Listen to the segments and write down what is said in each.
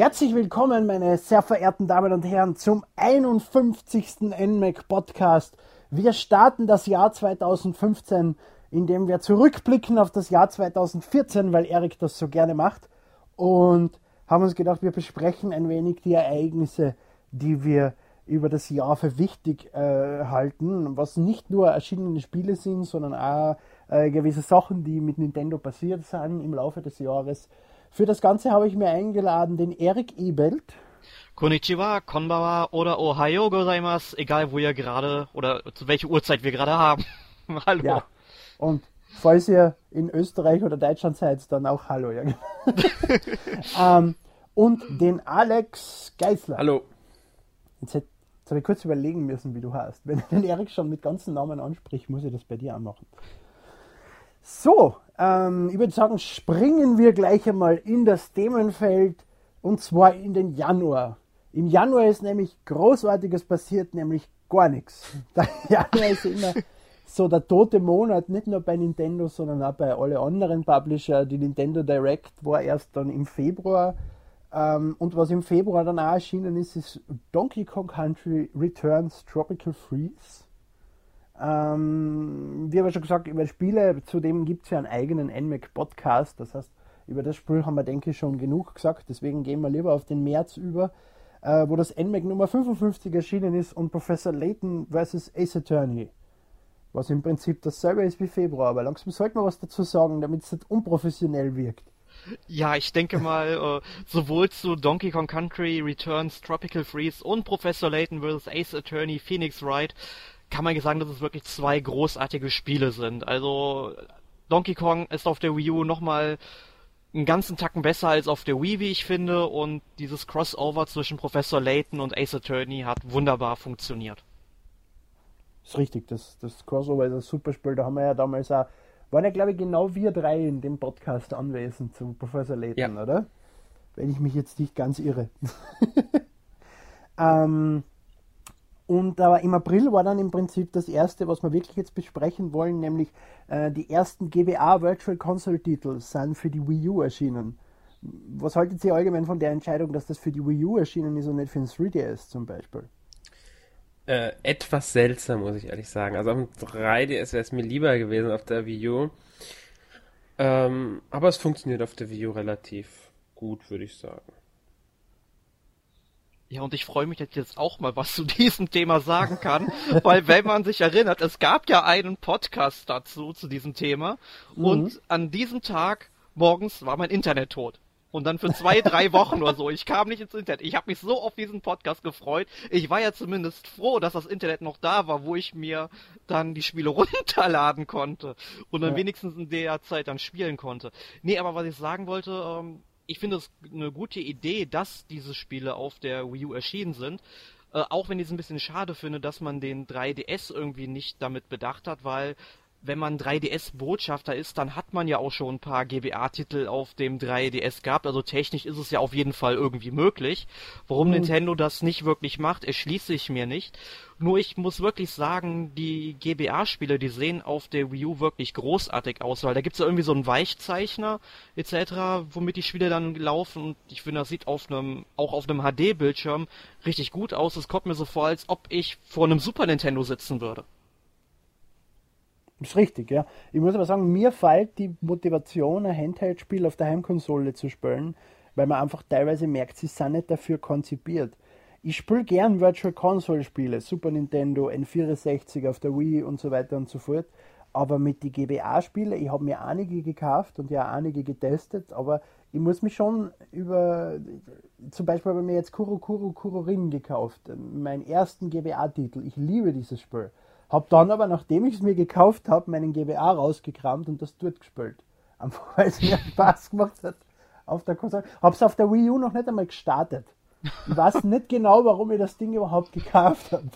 Herzlich willkommen, meine sehr verehrten Damen und Herren, zum 51. NMAC Podcast. Wir starten das Jahr 2015, indem wir zurückblicken auf das Jahr 2014, weil Erik das so gerne macht. Und haben uns gedacht, wir besprechen ein wenig die Ereignisse, die wir über das Jahr für wichtig äh, halten, was nicht nur erschienene Spiele sind, sondern auch äh, gewisse Sachen, die mit Nintendo passiert sind im Laufe des Jahres. Für das Ganze habe ich mir eingeladen den Erik Ebelt. Konnichiwa, Konbawa oder Ohayo gozaimasu, egal wo ihr gerade oder zu welcher Uhrzeit wir gerade haben. Hallo. Ja. Und falls ihr in Österreich oder Deutschland seid, dann auch Hallo. Ja. ähm, und den Alex Geisler. Hallo. Jetzt, jetzt habe ich kurz überlegen müssen, wie du heißt. Wenn den Erik schon mit ganzen Namen anspricht, muss ich das bei dir anmachen. So, ich würde sagen, springen wir gleich einmal in das Themenfeld und zwar in den Januar. Im Januar ist nämlich Großartiges passiert, nämlich gar nichts. Der Januar ist immer so der tote Monat, nicht nur bei Nintendo, sondern auch bei allen anderen Publisher. Die Nintendo Direct war erst dann im Februar. Ähm, und was im Februar dann auch erschienen ist, ist Donkey Kong Country Returns Tropical Freeze. Ähm, wie aber schon gesagt, über Spiele, zudem gibt es ja einen eigenen NMAC-Podcast. Das heißt, über das Spiel haben wir, denke ich, schon genug gesagt. Deswegen gehen wir lieber auf den März über, äh, wo das NMAC Nummer 55 erschienen ist und Professor Layton vs. Ace Attorney. Was im Prinzip dasselbe ist wie Februar, aber langsam sollte man was dazu sagen, damit es nicht unprofessionell wirkt. Ja, ich denke mal, äh, sowohl zu Donkey Kong Country Returns, Tropical Freeze und Professor Layton vs. Ace Attorney Phoenix Wright kann man sagen, dass es wirklich zwei großartige Spiele sind. Also Donkey Kong ist auf der Wii U nochmal einen ganzen Tacken besser als auf der Wii, wie ich finde, und dieses Crossover zwischen Professor Layton und Ace Attorney hat wunderbar funktioniert. ist richtig, das, das Crossover ist ein super Spiel, da haben wir ja damals auch, waren ja glaube ich genau wir drei in dem Podcast anwesend zu Professor Layton, ja. oder? Wenn ich mich jetzt nicht ganz irre. ähm, und aber im April war dann im Prinzip das erste, was wir wirklich jetzt besprechen wollen, nämlich äh, die ersten GBA Virtual Console Titel sind für die Wii U erschienen. Was haltet ihr allgemein von der Entscheidung, dass das für die Wii U erschienen ist und nicht für den 3DS zum Beispiel? Äh, etwas seltsam, muss ich ehrlich sagen. Also auf dem 3DS wäre es mir lieber gewesen auf der Wii U. Ähm, aber es funktioniert auf der Wii U relativ gut, würde ich sagen. Ja, und ich freue mich, dass ich jetzt auch mal was zu diesem Thema sagen kann, weil wenn man sich erinnert, es gab ja einen Podcast dazu, zu diesem Thema, mhm. und an diesem Tag morgens war mein Internet tot. Und dann für zwei, drei Wochen oder so. Ich kam nicht ins Internet. Ich habe mich so auf diesen Podcast gefreut. Ich war ja zumindest froh, dass das Internet noch da war, wo ich mir dann die Spiele runterladen konnte und dann ja. wenigstens in der Zeit dann spielen konnte. Nee, aber was ich sagen wollte, ähm, ich finde es eine gute Idee, dass diese Spiele auf der Wii U erschienen sind. Äh, auch wenn ich es ein bisschen schade finde, dass man den 3DS irgendwie nicht damit bedacht hat, weil wenn man 3DS-Botschafter ist, dann hat man ja auch schon ein paar GBA-Titel auf dem 3DS gehabt. Also technisch ist es ja auf jeden Fall irgendwie möglich. Warum mhm. Nintendo das nicht wirklich macht, erschließe ich mir nicht. Nur ich muss wirklich sagen, die GBA-Spiele, die sehen auf der Wii U wirklich großartig aus, weil da gibt's ja irgendwie so einen Weichzeichner etc., womit die Spiele dann laufen. Und ich finde, das sieht auf einem, auch auf einem HD-Bildschirm richtig gut aus. Es kommt mir so vor, als ob ich vor einem Super Nintendo sitzen würde. Ist richtig, ja. Ich muss aber sagen, mir fällt die Motivation, ein Handheld-Spiel auf der Heimkonsole zu spielen, weil man einfach teilweise merkt, sie sind nicht dafür konzipiert. Ich spiele gern Virtual Console Spiele, Super Nintendo, N64 auf der Wii und so weiter und so fort. Aber mit die GBA-Spiele, ich habe mir einige gekauft und ja einige getestet, aber ich muss mich schon über, zum Beispiel habe ich mir jetzt Kuro Kuro Kurorin gekauft, meinen ersten GBA-Titel. Ich liebe dieses Spiel. Hab dann aber, nachdem ich es mir gekauft habe, meinen GBA rausgekramt und das dort gespielt. Einfach weil es mir Spaß gemacht hat auf der Konsole. Hab's auf der Wii U noch nicht einmal gestartet. Ich weiß nicht genau, warum ich das Ding überhaupt gekauft habe.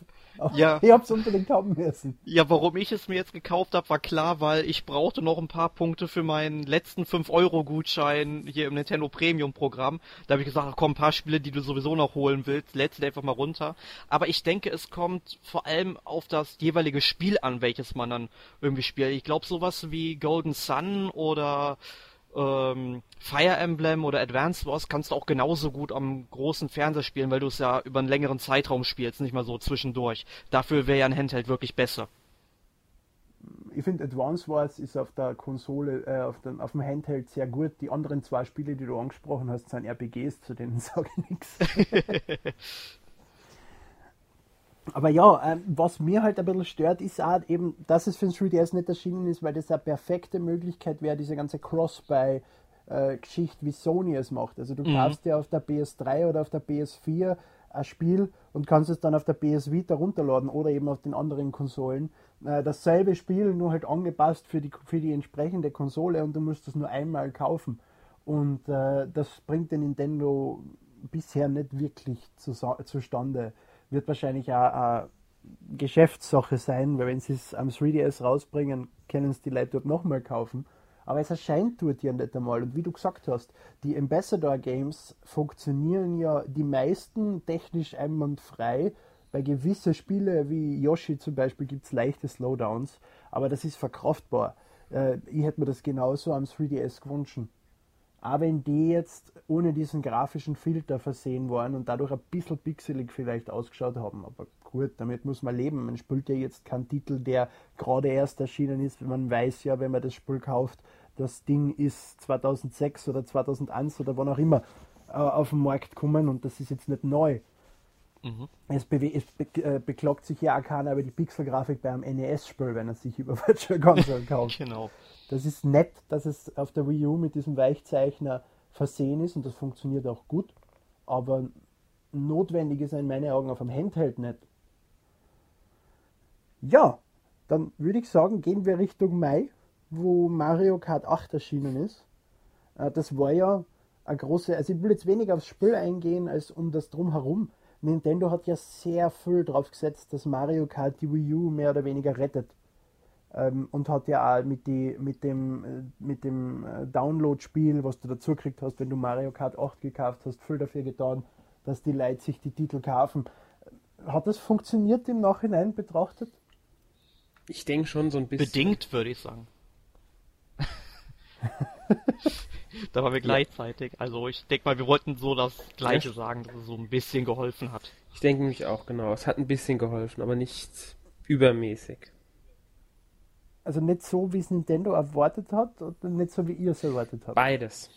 Ja. Ich hab's unbedingt haben müssen. Ja, warum ich es mir jetzt gekauft habe, war klar, weil ich brauchte noch ein paar Punkte für meinen letzten 5-Euro-Gutschein hier im Nintendo Premium-Programm. Da habe ich gesagt, ach komm, ein paar Spiele, die du sowieso noch holen willst, lädst du einfach mal runter. Aber ich denke, es kommt vor allem auf das jeweilige Spiel an, welches man dann irgendwie spielt. Ich glaube, sowas wie Golden Sun oder ähm, Fire Emblem oder Advance Wars kannst du auch genauso gut am großen Fernseher spielen, weil du es ja über einen längeren Zeitraum spielst, nicht mal so zwischendurch. Dafür wäre ja ein Handheld wirklich besser. Ich finde Advance Wars ist auf der Konsole, äh, auf, dem, auf dem Handheld sehr gut. Die anderen zwei Spiele, die du angesprochen hast, sind RPGs, zu denen sage ich nichts. Aber ja, ähm, was mir halt ein bisschen stört, ist auch eben, dass es für den 3DS nicht erschienen ist, weil das eine perfekte Möglichkeit wäre, diese ganze Cross-Buy-Geschichte, wie Sony es macht. Also du mhm. kaufst dir auf der PS3 oder auf der PS4 ein Spiel und kannst es dann auf der PS Vita runterladen oder eben auf den anderen Konsolen. Äh, dasselbe Spiel, nur halt angepasst für die, für die entsprechende Konsole und du musst es nur einmal kaufen. Und äh, das bringt den Nintendo bisher nicht wirklich zu, zustande wird wahrscheinlich auch Geschäftssache sein, weil wenn sie es am 3DS rausbringen, können es die Leute dort nochmal kaufen. Aber es erscheint dort ja nicht einmal. Und wie du gesagt hast, die Ambassador Games funktionieren ja die meisten technisch einwandfrei. Bei gewissen Spielen wie Yoshi zum Beispiel gibt es leichte Slowdowns, aber das ist verkraftbar. Äh, ich hätte mir das genauso am 3DS gewünscht. Aber wenn die jetzt ohne diesen grafischen Filter versehen waren und dadurch ein bisschen pixelig vielleicht ausgeschaut haben. Aber gut, damit muss man leben. Man spielt ja jetzt keinen Titel, der gerade erst erschienen ist. Man weiß ja, wenn man das Spiel kauft, das Ding ist 2006 oder 2001 oder wann auch immer äh, auf den Markt gekommen und das ist jetzt nicht neu. Mhm. Es, es be äh, beklagt sich ja auch keiner über die Pixelgrafik beim NES-Spiel, wenn er sich über Virtual Console kauft. genau. Das ist nett, dass es auf der Wii U mit diesem Weichzeichner versehen ist und das funktioniert auch gut, aber notwendig ist er in meinen Augen auf einem Handheld nicht. Ja, dann würde ich sagen, gehen wir Richtung Mai, wo Mario Kart 8 erschienen ist. Äh, das war ja eine große, also ich will jetzt weniger aufs Spiel eingehen, als um das drumherum. Nintendo hat ja sehr viel drauf gesetzt, dass Mario Kart die Wii U mehr oder weniger rettet ähm, und hat ja auch mit, die, mit dem, äh, mit dem äh, Download-Spiel, was du dazu gekriegt hast, wenn du Mario Kart 8 gekauft hast, viel dafür getan, dass die Leute sich die Titel kaufen. Hat das funktioniert im Nachhinein betrachtet? Ich denke schon so ein bisschen. Bedingt, würde ich sagen. da waren wir gleichzeitig. Also ich denke mal, wir wollten so das Gleiche ja. sagen, dass es so ein bisschen geholfen hat. Ich denke nämlich auch, genau. Es hat ein bisschen geholfen, aber nicht übermäßig. Also nicht so, wie es Nintendo erwartet hat oder nicht so, wie ihr es erwartet habt? Beides.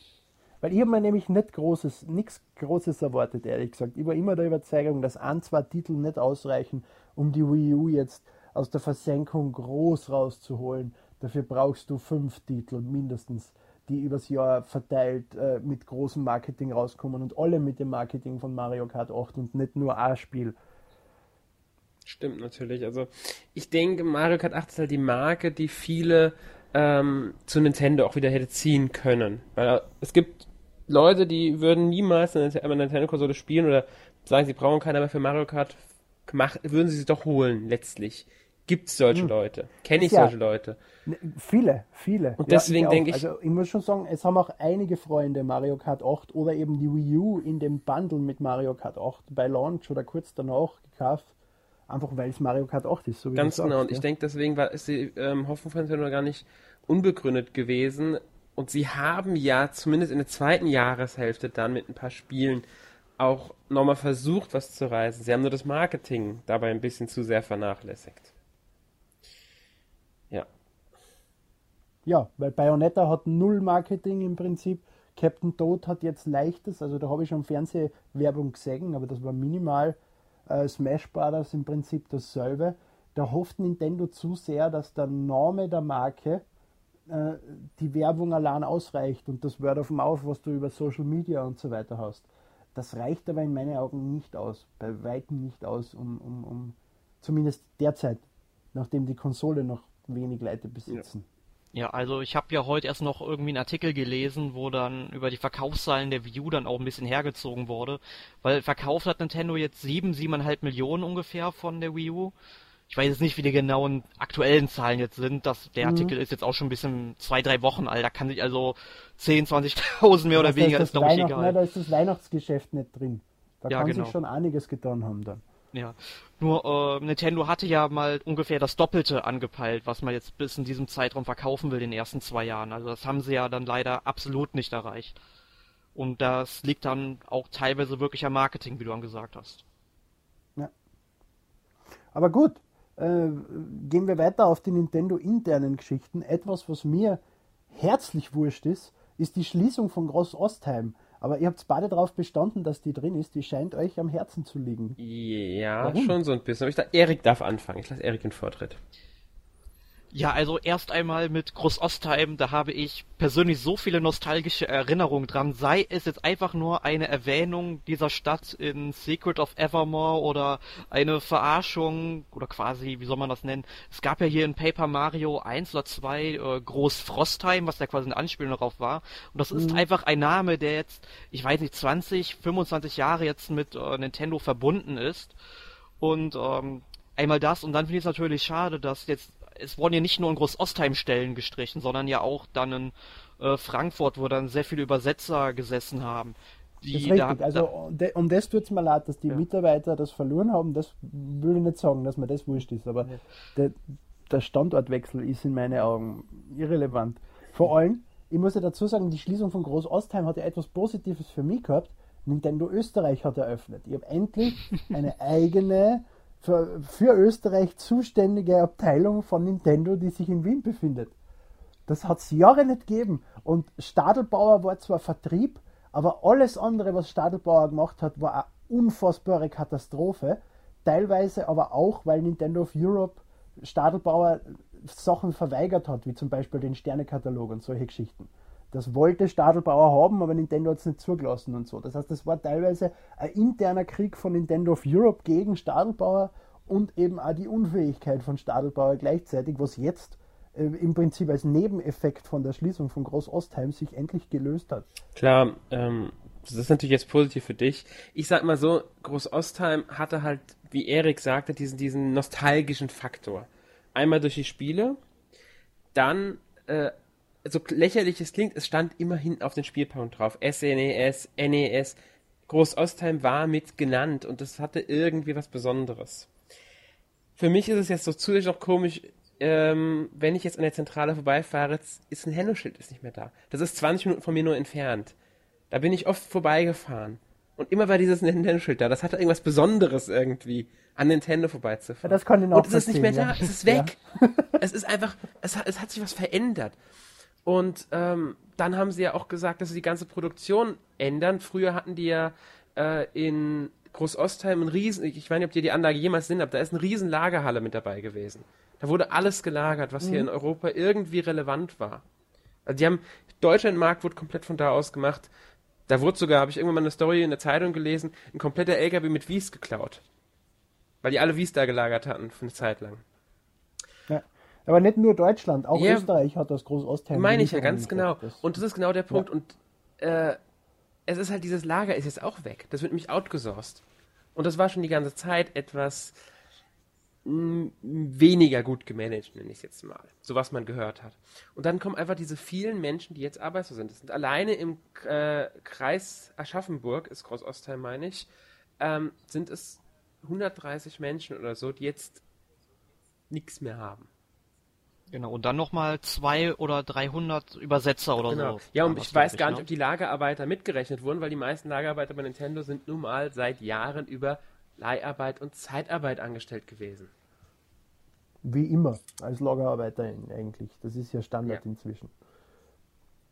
Weil ich habe mir nämlich nicht großes, nichts Großes erwartet, ehrlich gesagt. Ich war immer der Überzeugung, dass ein, zwei Titel nicht ausreichen, um die Wii U jetzt aus der Versenkung groß rauszuholen. Dafür brauchst du fünf Titel mindestens, die übers Jahr verteilt äh, mit großem Marketing rauskommen und alle mit dem Marketing von Mario Kart 8 und nicht nur ein Spiel. Stimmt natürlich. Also ich denke, Mario Kart 8 ist halt die Marke, die viele ähm, zu Nintendo auch wieder hätte ziehen können. Weil es gibt Leute, die würden niemals eine, Nintendo-Konsole spielen oder sagen, sie brauchen keine, aber für Mario Kart würden sie sie doch holen, letztlich. Gibt es solche hm. Leute? Kenne ich ja, solche Leute? Ne, viele, viele. Und ja, deswegen denke ich. Also ich muss schon sagen, es haben auch einige Freunde Mario Kart 8 oder eben die Wii U in dem Bundle mit Mario Kart 8 bei Launch oder kurz danach gekauft. Einfach weil es Mario Kart 8 ist. So Ganz genau. Sagst, und ich denke, deswegen war, ist die ähm, Hoffnung von Nintendo gar nicht unbegründet gewesen. Und sie haben ja zumindest in der zweiten Jahreshälfte dann mit ein paar Spielen auch nochmal versucht, was zu reißen. Sie haben nur das Marketing dabei ein bisschen zu sehr vernachlässigt. Ja. Ja, weil Bayonetta hat null Marketing im Prinzip. Captain Toad hat jetzt leichtes, also da habe ich schon Fernsehwerbung gesehen, aber das war minimal äh, Smash Brothers im Prinzip dasselbe. Da hofft Nintendo zu sehr, dass der Name der Marke äh, die Werbung allein ausreicht und das Word of Mouth, was du über Social Media und so weiter hast. Das reicht aber in meinen Augen nicht aus, bei weitem nicht aus, um, um, um zumindest derzeit, nachdem die Konsole noch wenig Leute besitzen. Ja. Ja, also ich habe ja heute erst noch irgendwie einen Artikel gelesen, wo dann über die Verkaufszahlen der Wii U dann auch ein bisschen hergezogen wurde, weil verkauft hat Nintendo jetzt sieben, siebeneinhalb Millionen ungefähr von der Wii U. Ich weiß jetzt nicht, wie die genauen aktuellen Zahlen jetzt sind. Das, der mhm. Artikel ist jetzt auch schon ein bisschen zwei, drei Wochen alt. Da kann sich also 10, 20.000 mehr oder weniger, ist, ist glaube ich egal. Na, da ist das Weihnachtsgeschäft nicht drin. Da ja, kann genau. sich schon einiges getan haben dann. Ja, nur äh, Nintendo hatte ja mal ungefähr das Doppelte angepeilt, was man jetzt bis in diesem Zeitraum verkaufen will, in den ersten zwei Jahren. Also das haben sie ja dann leider absolut nicht erreicht. Und das liegt dann auch teilweise wirklich am Marketing, wie du dann gesagt hast. Ja. Aber gut, äh, gehen wir weiter auf die Nintendo-internen Geschichten. Etwas, was mir herzlich wurscht ist, ist die Schließung von Groß Ostheim. Aber ihr habt beide darauf bestanden, dass die drin ist. Die scheint euch am Herzen zu liegen. Ja, Warum? schon so ein bisschen. Aber ich dachte, Erik darf anfangen. Ich lasse Erik den Vortritt. Ja, also erst einmal mit Groß Ostheim, da habe ich persönlich so viele nostalgische Erinnerungen dran, sei es jetzt einfach nur eine Erwähnung dieser Stadt in Secret of Evermore oder eine Verarschung oder quasi, wie soll man das nennen? Es gab ja hier in Paper Mario 1 oder 2 äh, Groß Frostheim, was ja quasi eine Anspielung darauf war. Und das ist mhm. einfach ein Name, der jetzt, ich weiß nicht, 20, 25 Jahre jetzt mit äh, Nintendo verbunden ist. Und ähm, einmal das und dann finde ich es natürlich schade, dass jetzt es wurden ja nicht nur in Groß-Ostheim Stellen gestrichen, sondern ja auch dann in äh, Frankfurt, wo dann sehr viele Übersetzer gesessen haben. Die das ist richtig. Da, also da, um das tut es mir leid, dass die ja. Mitarbeiter das verloren haben. Das will ich nicht sagen, dass mir das wurscht ist, aber ja. der, der Standortwechsel ist in meinen Augen irrelevant. Vor allem, ich muss ja dazu sagen, die Schließung von Groß Ostheim hat ja etwas Positives für mich gehabt. Nintendo Österreich hat eröffnet. Ich habe endlich eine eigene für, für Österreich zuständige Abteilung von Nintendo, die sich in Wien befindet. Das hat es Jahre nicht gegeben. Und Stadelbauer war zwar Vertrieb, aber alles andere, was Stadelbauer gemacht hat, war eine unfassbare Katastrophe. Teilweise aber auch, weil Nintendo of Europe Stadelbauer Sachen verweigert hat, wie zum Beispiel den Sternekatalog und solche Geschichten. Das wollte Stadelbauer haben, aber Nintendo hat es nicht zugelassen und so. Das heißt, das war teilweise ein interner Krieg von Nintendo of Europe gegen Stadelbauer und eben auch die Unfähigkeit von Stadelbauer gleichzeitig, was jetzt äh, im Prinzip als Nebeneffekt von der Schließung von Groß Ostheim sich endlich gelöst hat. Klar, ähm, das ist natürlich jetzt positiv für dich. Ich sag mal so, Groß Ostheim hatte halt, wie Erik sagte, diesen, diesen nostalgischen Faktor. Einmal durch die Spiele, dann äh, so lächerlich es klingt, es stand immerhin auf den Spielpausen drauf. SNES, NES. Groß Ostheim war mit genannt und das hatte irgendwie was Besonderes. Für mich ist es jetzt so zusätzlich noch komisch, ähm, wenn ich jetzt an der Zentrale vorbeifahre, ist ein Hänneschild ist nicht mehr da. Das ist 20 Minuten von mir nur entfernt. Da bin ich oft vorbeigefahren. Und immer war dieses Nintendo-Schild da. Das hatte irgendwas Besonderes irgendwie, an Nintendo vorbeizufahren. Ja, das konnte noch Und es ist nicht mehr da, es ist weg. Ja. es ist einfach, es hat, es hat sich was verändert. Und ähm, dann haben sie ja auch gesagt, dass sie die ganze Produktion ändern. Früher hatten die ja äh, in Groß-Ostheim ein riesen, ich weiß nicht, ob ihr die Anlage jemals sehen habt, da ist eine riesen Lagerhalle mit dabei gewesen. Da wurde alles gelagert, was mhm. hier in Europa irgendwie relevant war. Also die haben, Deutschlandmarkt wurde komplett von da aus gemacht. Da wurde sogar, habe ich irgendwann mal eine Story in der Zeitung gelesen, ein kompletter LKW mit Wies geklaut. Weil die alle Wies da gelagert hatten für eine Zeit lang. Aber nicht nur Deutschland, auch ja, Österreich hat das Groß-Ostheim. Meine ich ja ganz genau. Das. Und das ist genau der Punkt. Ja. Und äh, es ist halt, dieses Lager ist jetzt auch weg. Das wird nämlich outgesourced. Und das war schon die ganze Zeit etwas mh, weniger gut gemanagt, nenne ich es jetzt mal. So was man gehört hat. Und dann kommen einfach diese vielen Menschen, die jetzt arbeitslos sind. Das sind alleine im äh, Kreis Aschaffenburg, ist Groß-Ostheim, meine ich, ähm, sind es 130 Menschen oder so, die jetzt nichts mehr haben. Genau, und dann nochmal zwei oder 300 Übersetzer oder genau. so. Ja, und ich weiß gar nicht, ne? ob die Lagerarbeiter mitgerechnet wurden, weil die meisten Lagerarbeiter bei Nintendo sind nun mal seit Jahren über Leiharbeit und Zeitarbeit angestellt gewesen. Wie immer, als Lagerarbeiter eigentlich. Das ist ja Standard ja. inzwischen.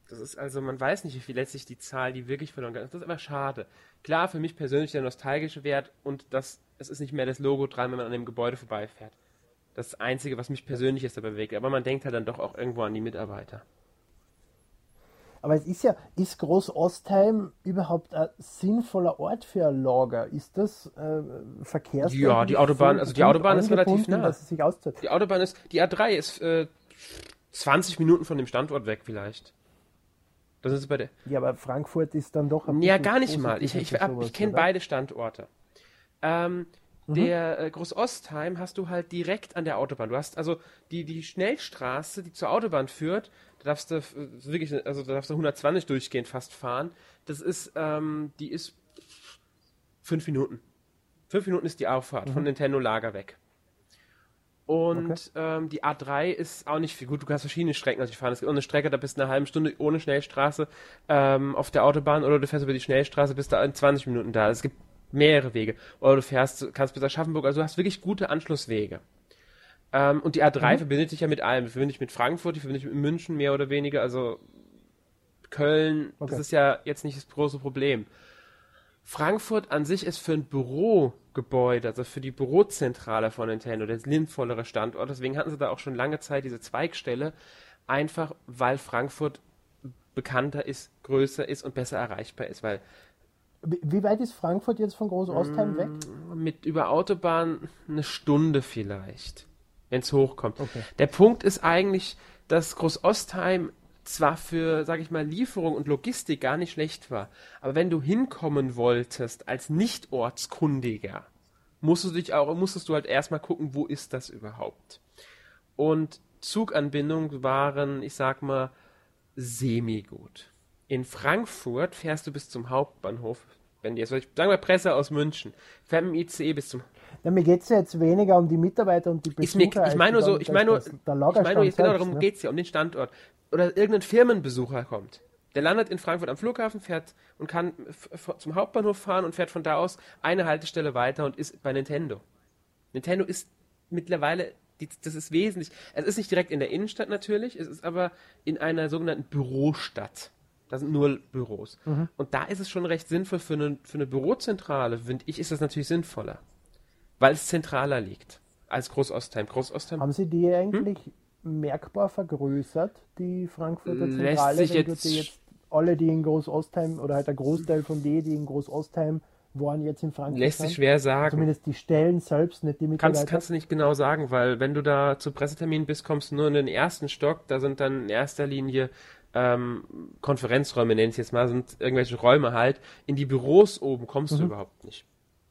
Das ist also, man weiß nicht, wie viel letztlich die Zahl, die wirklich verloren geht. Das ist aber schade. Klar, für mich persönlich der nostalgische Wert und das, es ist nicht mehr das Logo dran, wenn man an dem Gebäude vorbeifährt das Einzige, was mich persönlich jetzt dabei bewegt. Aber man denkt halt dann doch auch irgendwo an die Mitarbeiter. Aber es ist ja, ist Groß-Ostheim überhaupt ein sinnvoller Ort für ein Lager? Ist das äh, Verkehrs? Ja, die Autobahn, also die Autobahn ist relativ nah. Die Autobahn ist, die A3 ist äh, 20 Minuten von dem Standort weg vielleicht. Das ist bei der. Ja, aber Frankfurt ist dann doch ein Ja, gar nicht mal. Ich, ich, ich, ich kenne beide Standorte. Ähm. Der äh, Groß-Ostheim hast du halt direkt an der Autobahn. Du hast also die, die Schnellstraße, die zur Autobahn führt, da darfst du wirklich, also da darfst du 120 durchgehend fast fahren. Das ist, ähm, die ist fünf Minuten. Fünf Minuten ist die Auffahrt mhm. von Nintendo Lager weg. Und okay. ähm, die A3 ist auch nicht viel gut. Du kannst verschiedene Strecken natürlich fahren. Es gibt auch eine Strecke, da bist du eine halbe Stunde ohne Schnellstraße ähm, auf der Autobahn oder du fährst über die Schnellstraße, bist da in 20 Minuten da. Es gibt mehrere Wege. Oder du fährst, kannst bis Aschaffenburg. Also du hast wirklich gute Anschlusswege. Ähm, und die A3 mhm. verbindet sich ja mit allem. Die verbindet sich mit Frankfurt, die verbindet sich mit München mehr oder weniger. Also Köln, okay. das ist ja jetzt nicht das große Problem. Frankfurt an sich ist für ein Bürogebäude, also für die Bürozentrale von Nintendo, der sinnvollere Standort. Deswegen hatten sie da auch schon lange Zeit diese Zweigstelle, einfach weil Frankfurt bekannter ist, größer ist und besser erreichbar ist, weil wie weit ist Frankfurt jetzt von Groß-Ostheim weg? Mm, mit über Autobahn eine Stunde vielleicht, wenn es hochkommt. Okay. Der Punkt ist eigentlich, dass Groß-Ostheim zwar für, sag ich mal, Lieferung und Logistik gar nicht schlecht war, aber wenn du hinkommen wolltest als Nicht-Ortskundiger, musstest du dich auch, musstest du halt erstmal gucken, wo ist das überhaupt? Und Zuganbindungen waren, ich sag mal, semi-gut. In Frankfurt fährst du bis zum Hauptbahnhof, wenn die jetzt, sagen wir Presse aus München, fährt mit dem ICE bis zum ja, mir geht es ja jetzt weniger um die Mitarbeiter und die Besucher. Mir, ich meine nur so, ich meine nur, ich meine nur jetzt genau darum ne? geht es ja, um den Standort oder irgendein Firmenbesucher kommt. Der landet in Frankfurt am Flughafen, fährt und kann zum Hauptbahnhof fahren und fährt von da aus eine Haltestelle weiter und ist bei Nintendo. Nintendo ist mittlerweile, das ist wesentlich. Es ist nicht direkt in der Innenstadt natürlich, es ist aber in einer sogenannten Bürostadt. Da sind nur Büros. Mhm. Und da ist es schon recht sinnvoll für eine, für eine Bürozentrale, finde ich, ist das natürlich sinnvoller. Weil es zentraler liegt als Großostheim. Großostheim. Haben Sie die eigentlich hm? merkbar vergrößert, die Frankfurter Zentrale, Lässt sich jetzt, jetzt alle, die in Groß-Ostheim oder halt der Großteil von denen, die in Groß-Ostheim waren, jetzt in Frankfurt Lässt sich schwer sagen. Zumindest die Stellen selbst, nicht die Mitarbeiter. Kannst, kannst du nicht genau sagen, weil wenn du da zu Pressetermin bist, kommst du nur in den ersten Stock, da sind dann in erster Linie ähm, Konferenzräume, nenne ich jetzt mal, sind irgendwelche Räume halt. In die Büros oben kommst mhm. du überhaupt nicht.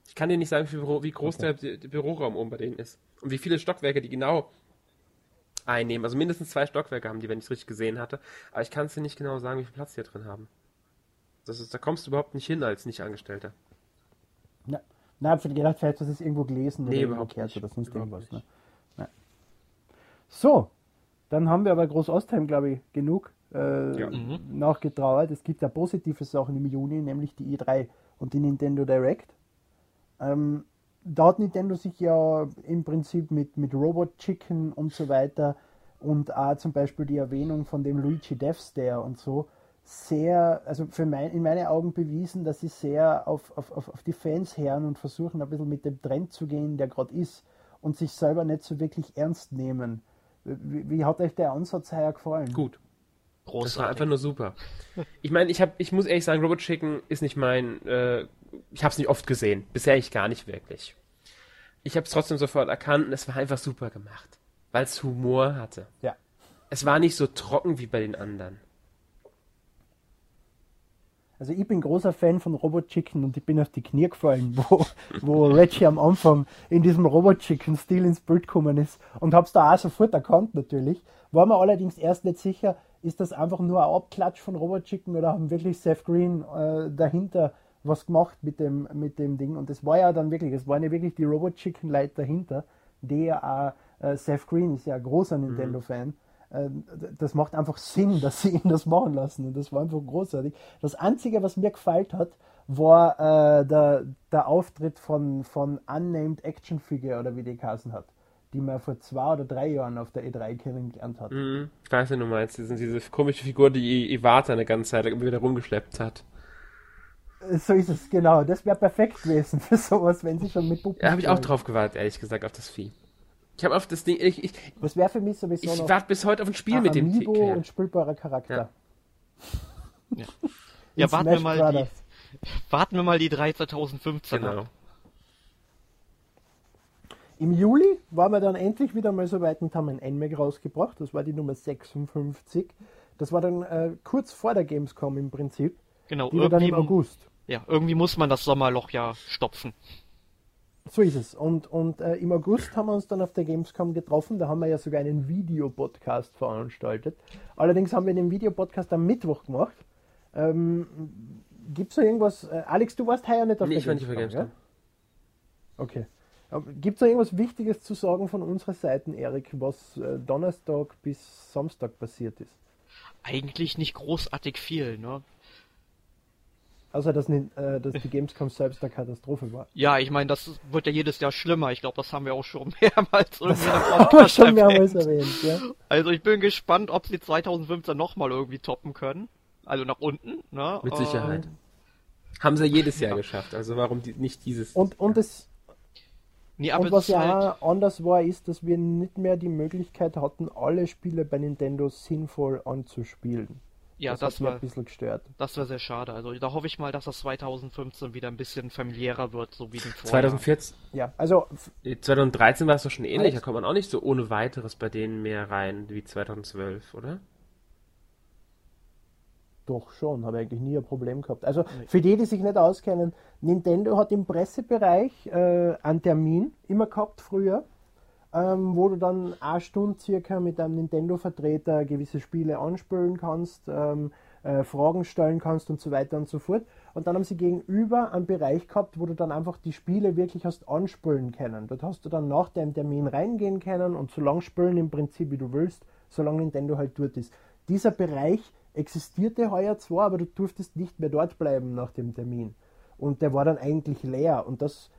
Ich kann dir nicht sagen, wie, groß okay. der, der Büroraum oben bei denen ist. Und wie viele Stockwerke die genau einnehmen. Also mindestens zwei Stockwerke haben die, wenn ich es richtig gesehen hatte. Aber ich kann es dir nicht genau sagen, wie viel Platz die hier drin haben. Das ist, da kommst du überhaupt nicht hin als Nicht-Angestellter. Na, na, hab ich gedacht, vielleicht hast du es irgendwo gelesen nee, oder überhaupt nicht. oder sonst irgendwas. Ne? So, dann haben wir aber Groß-Ostheim, glaube ich, genug äh, ja. mhm. nachgetrauert. Es gibt ja positive Sachen im Juni, nämlich die E3 und die Nintendo Direct. Ähm, da hat Nintendo sich ja im Prinzip mit, mit Robot Chicken und so weiter und auch zum Beispiel die Erwähnung von dem Luigi Devstare und so sehr, also für mein, in meine Augen bewiesen, dass sie sehr auf, auf, auf die Fans hören und versuchen ein bisschen mit dem Trend zu gehen, der gerade ist und sich selber nicht so wirklich ernst nehmen. Wie, wie hat euch der Ansatz heuer gefallen? Gut. Großartig. Das war einfach nur super. Ich meine, ich, hab, ich muss ehrlich sagen, Robot Chicken ist nicht mein äh, ich habe es nicht oft gesehen. Bisher ich gar nicht wirklich. Ich habe es trotzdem sofort erkannt und es war einfach super gemacht. Weil es Humor hatte. Ja. Es war nicht so trocken wie bei den anderen. Also ich bin großer Fan von Robot Chicken und ich bin auf die Knie gefallen, wo, wo Reggie am Anfang in diesem Robot Chicken Stil ins Bild gekommen ist und hab's da auch sofort erkannt natürlich. War mir allerdings erst nicht sicher, ist das einfach nur ein Abklatsch von Robot Chicken oder haben wirklich Seth Green äh, dahinter was gemacht mit dem, mit dem Ding. Und das war ja dann wirklich, es waren ja wirklich die Robot Chicken Leute dahinter, die ja auch, äh, Seth Green ist ja ein großer mhm. Nintendo-Fan. Mhm. das macht einfach Sinn, dass sie ihn das machen lassen. Und das war einfach großartig. Das Einzige, was mir gefällt hat, war äh, der, der Auftritt von, von Unnamed Action Figure oder wie die geheißen hat die man vor zwei oder drei Jahren auf der E3 kennengelernt hat. Mhm. Ich weiß nicht, du meinst, das sind diese komische Figur, die Iwata eine ganze Zeit immer wieder rumgeschleppt hat. So ist es, genau. Das wäre perfekt gewesen für sowas, wenn sie schon mit Puppen. Ja, habe ich auch drauf gewartet, ehrlich gesagt, auf das Vieh. Ich habe auf das Ding. Ich, ich, das wäre für mich sowieso ich warte bis heute auf ein Spiel mit dem Amiibo und spielbarer Charakter. Ja, ja. ja warten, wir mal die, warten wir mal die 3 2015 genau. Ab. Im Juli waren wir dann endlich wieder mal so weit und haben ein NMAC rausgebracht. Das war die Nummer 56. Das war dann äh, kurz vor der Gamescom im Prinzip. Genau, die war dann im August. Ja, irgendwie muss man das Sommerloch ja stopfen. So ist es. Und, und äh, im August haben wir uns dann auf der Gamescom getroffen. Da haben wir ja sogar einen Videopodcast veranstaltet. Allerdings haben wir den Videopodcast am Mittwoch gemacht. Ähm, Gibt es da irgendwas? Äh, Alex, du warst heuer nicht auf nee, der ich Gamescom. War nicht auf der Gamescom. Okay. Gibt es noch irgendwas Wichtiges zu sagen von unserer Seite, Erik, was äh, Donnerstag bis Samstag passiert ist? Eigentlich nicht großartig viel, ne? Außer, dass, äh, dass die Gamescom selbst eine Katastrophe war. Ja, ich meine, das wird ja jedes Jahr schlimmer. Ich glaube, das haben wir auch schon mehrmals irgendwie das schon mehrmals erwähnt. Ja. Also ich bin gespannt, ob sie 2015 nochmal irgendwie toppen können. Also nach unten. Ne? Mit Sicherheit. Äh, haben sie jedes Jahr ja. geschafft. Also warum die, nicht dieses? Und und es Nee, und was ja halt... anders war, ist, dass wir nicht mehr die Möglichkeit hatten, alle Spiele bei Nintendo sinnvoll anzuspielen. Ja, das, das war ein bisschen gestört. Das war sehr schade. Also da hoffe ich mal, dass das 2015 wieder ein bisschen familiärer wird, so wie den Vorjahr. 2014? Ja, also 2013 war es doch schon ähnlich. Da kommt man auch nicht so ohne weiteres bei denen mehr rein wie 2012, oder? Doch schon, habe eigentlich nie ein Problem gehabt. Also für die, die sich nicht auskennen, Nintendo hat im Pressebereich äh, einen Termin immer gehabt früher ähm, wo du dann eine Stunde circa mit einem Nintendo-Vertreter gewisse Spiele anspielen kannst, ähm, äh, Fragen stellen kannst und so weiter und so fort. Und dann haben sie gegenüber einen Bereich gehabt, wo du dann einfach die Spiele wirklich hast anspielen können. Dort hast du dann nach dem Termin reingehen können und so lange spielen im Prinzip, wie du willst, solange Nintendo halt dort ist. Dieser Bereich existierte heuer zwar, aber du durftest nicht mehr dort bleiben nach dem Termin. Und der war dann eigentlich leer. Und das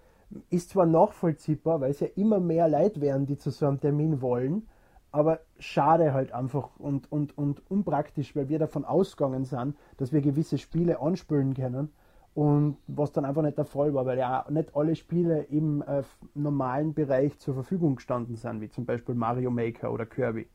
ist zwar nachvollziehbar, weil es ja immer mehr Leute werden, die zu so einem Termin wollen, aber schade halt einfach und, und, und unpraktisch, weil wir davon ausgegangen sind, dass wir gewisse Spiele anspülen können und was dann einfach nicht der Fall war, weil ja nicht alle Spiele im äh, normalen Bereich zur Verfügung gestanden sind, wie zum Beispiel Mario Maker oder Kirby.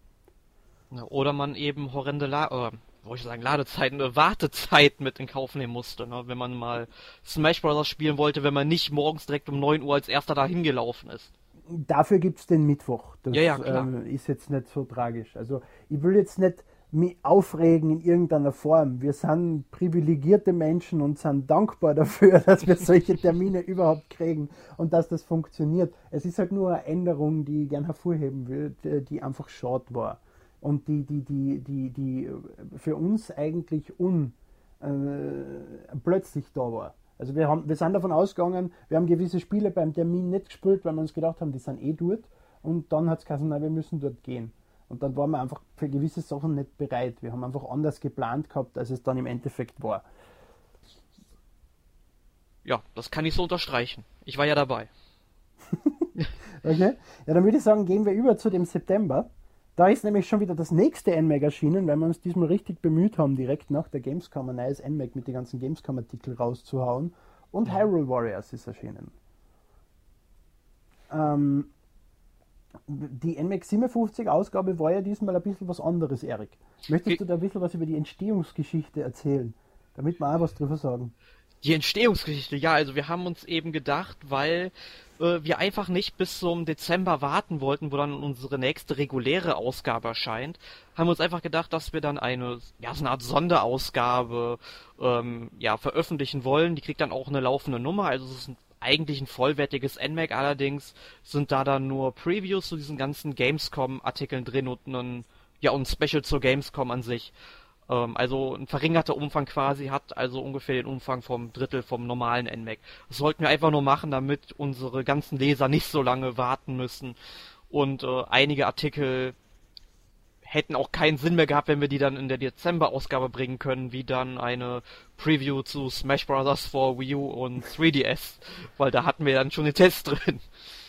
Oder man eben horrende La äh, wo ich sagen, Ladezeiten, eine Wartezeit mit in Kauf nehmen musste, ne? wenn man mal Smash Bros. spielen wollte, wenn man nicht morgens direkt um 9 Uhr als erster dahin gelaufen ist. Dafür gibt es den Mittwoch. Das ja, ja, klar. Ähm, ist jetzt nicht so tragisch. Also ich will jetzt nicht mich aufregen in irgendeiner Form. Wir sind privilegierte Menschen und sind dankbar dafür, dass wir solche Termine überhaupt kriegen und dass das funktioniert. Es ist halt nur eine Änderung, die ich gerne hervorheben will, die einfach short war und die, die, die, die, die für uns eigentlich un, äh, plötzlich da war. Also wir, haben, wir sind davon ausgegangen, wir haben gewisse Spiele beim Termin nicht gespielt, weil wir uns gedacht haben, die sind eh dort. Und dann hat es gesagt, nein, wir müssen dort gehen. Und dann waren wir einfach für gewisse Sachen nicht bereit. Wir haben einfach anders geplant gehabt, als es dann im Endeffekt war. Ja, das kann ich so unterstreichen. Ich war ja dabei. okay. Ja, dann würde ich sagen, gehen wir über zu dem September. Da ist nämlich schon wieder das nächste NMAG erschienen, weil wir uns diesmal richtig bemüht haben, direkt nach der Gamescom ein neues NMAG mit den ganzen Gamescom-Artikeln rauszuhauen. Und ja. Hyrule Warriors ist erschienen. Ähm, die NMAX 57 Ausgabe war ja diesmal ein bisschen was anderes, Erik. Möchtest du da ein bisschen was über die Entstehungsgeschichte erzählen, damit wir auch was drüber sagen? Die Entstehungsgeschichte, ja, also wir haben uns eben gedacht, weil äh, wir einfach nicht bis zum Dezember warten wollten, wo dann unsere nächste reguläre Ausgabe erscheint, haben wir uns einfach gedacht, dass wir dann eine, ja, so eine Art Sonderausgabe ähm, ja, veröffentlichen wollen. Die kriegt dann auch eine laufende Nummer, also es ist ein, eigentlich ein vollwertiges NMAC, allerdings sind da dann nur Previews zu diesen ganzen Gamescom-Artikeln drin und ein, ja, und ein Special zur Gamescom an sich. Ähm, also ein verringerter Umfang quasi hat also ungefähr den Umfang vom Drittel vom normalen NMAC. Das sollten wir einfach nur machen, damit unsere ganzen Leser nicht so lange warten müssen. Und äh, einige Artikel hätten auch keinen Sinn mehr gehabt, wenn wir die dann in der Dezember-Ausgabe bringen können, wie dann eine Preview zu Smash Bros. for Wii U und 3DS, weil da hatten wir dann schon den Test drin.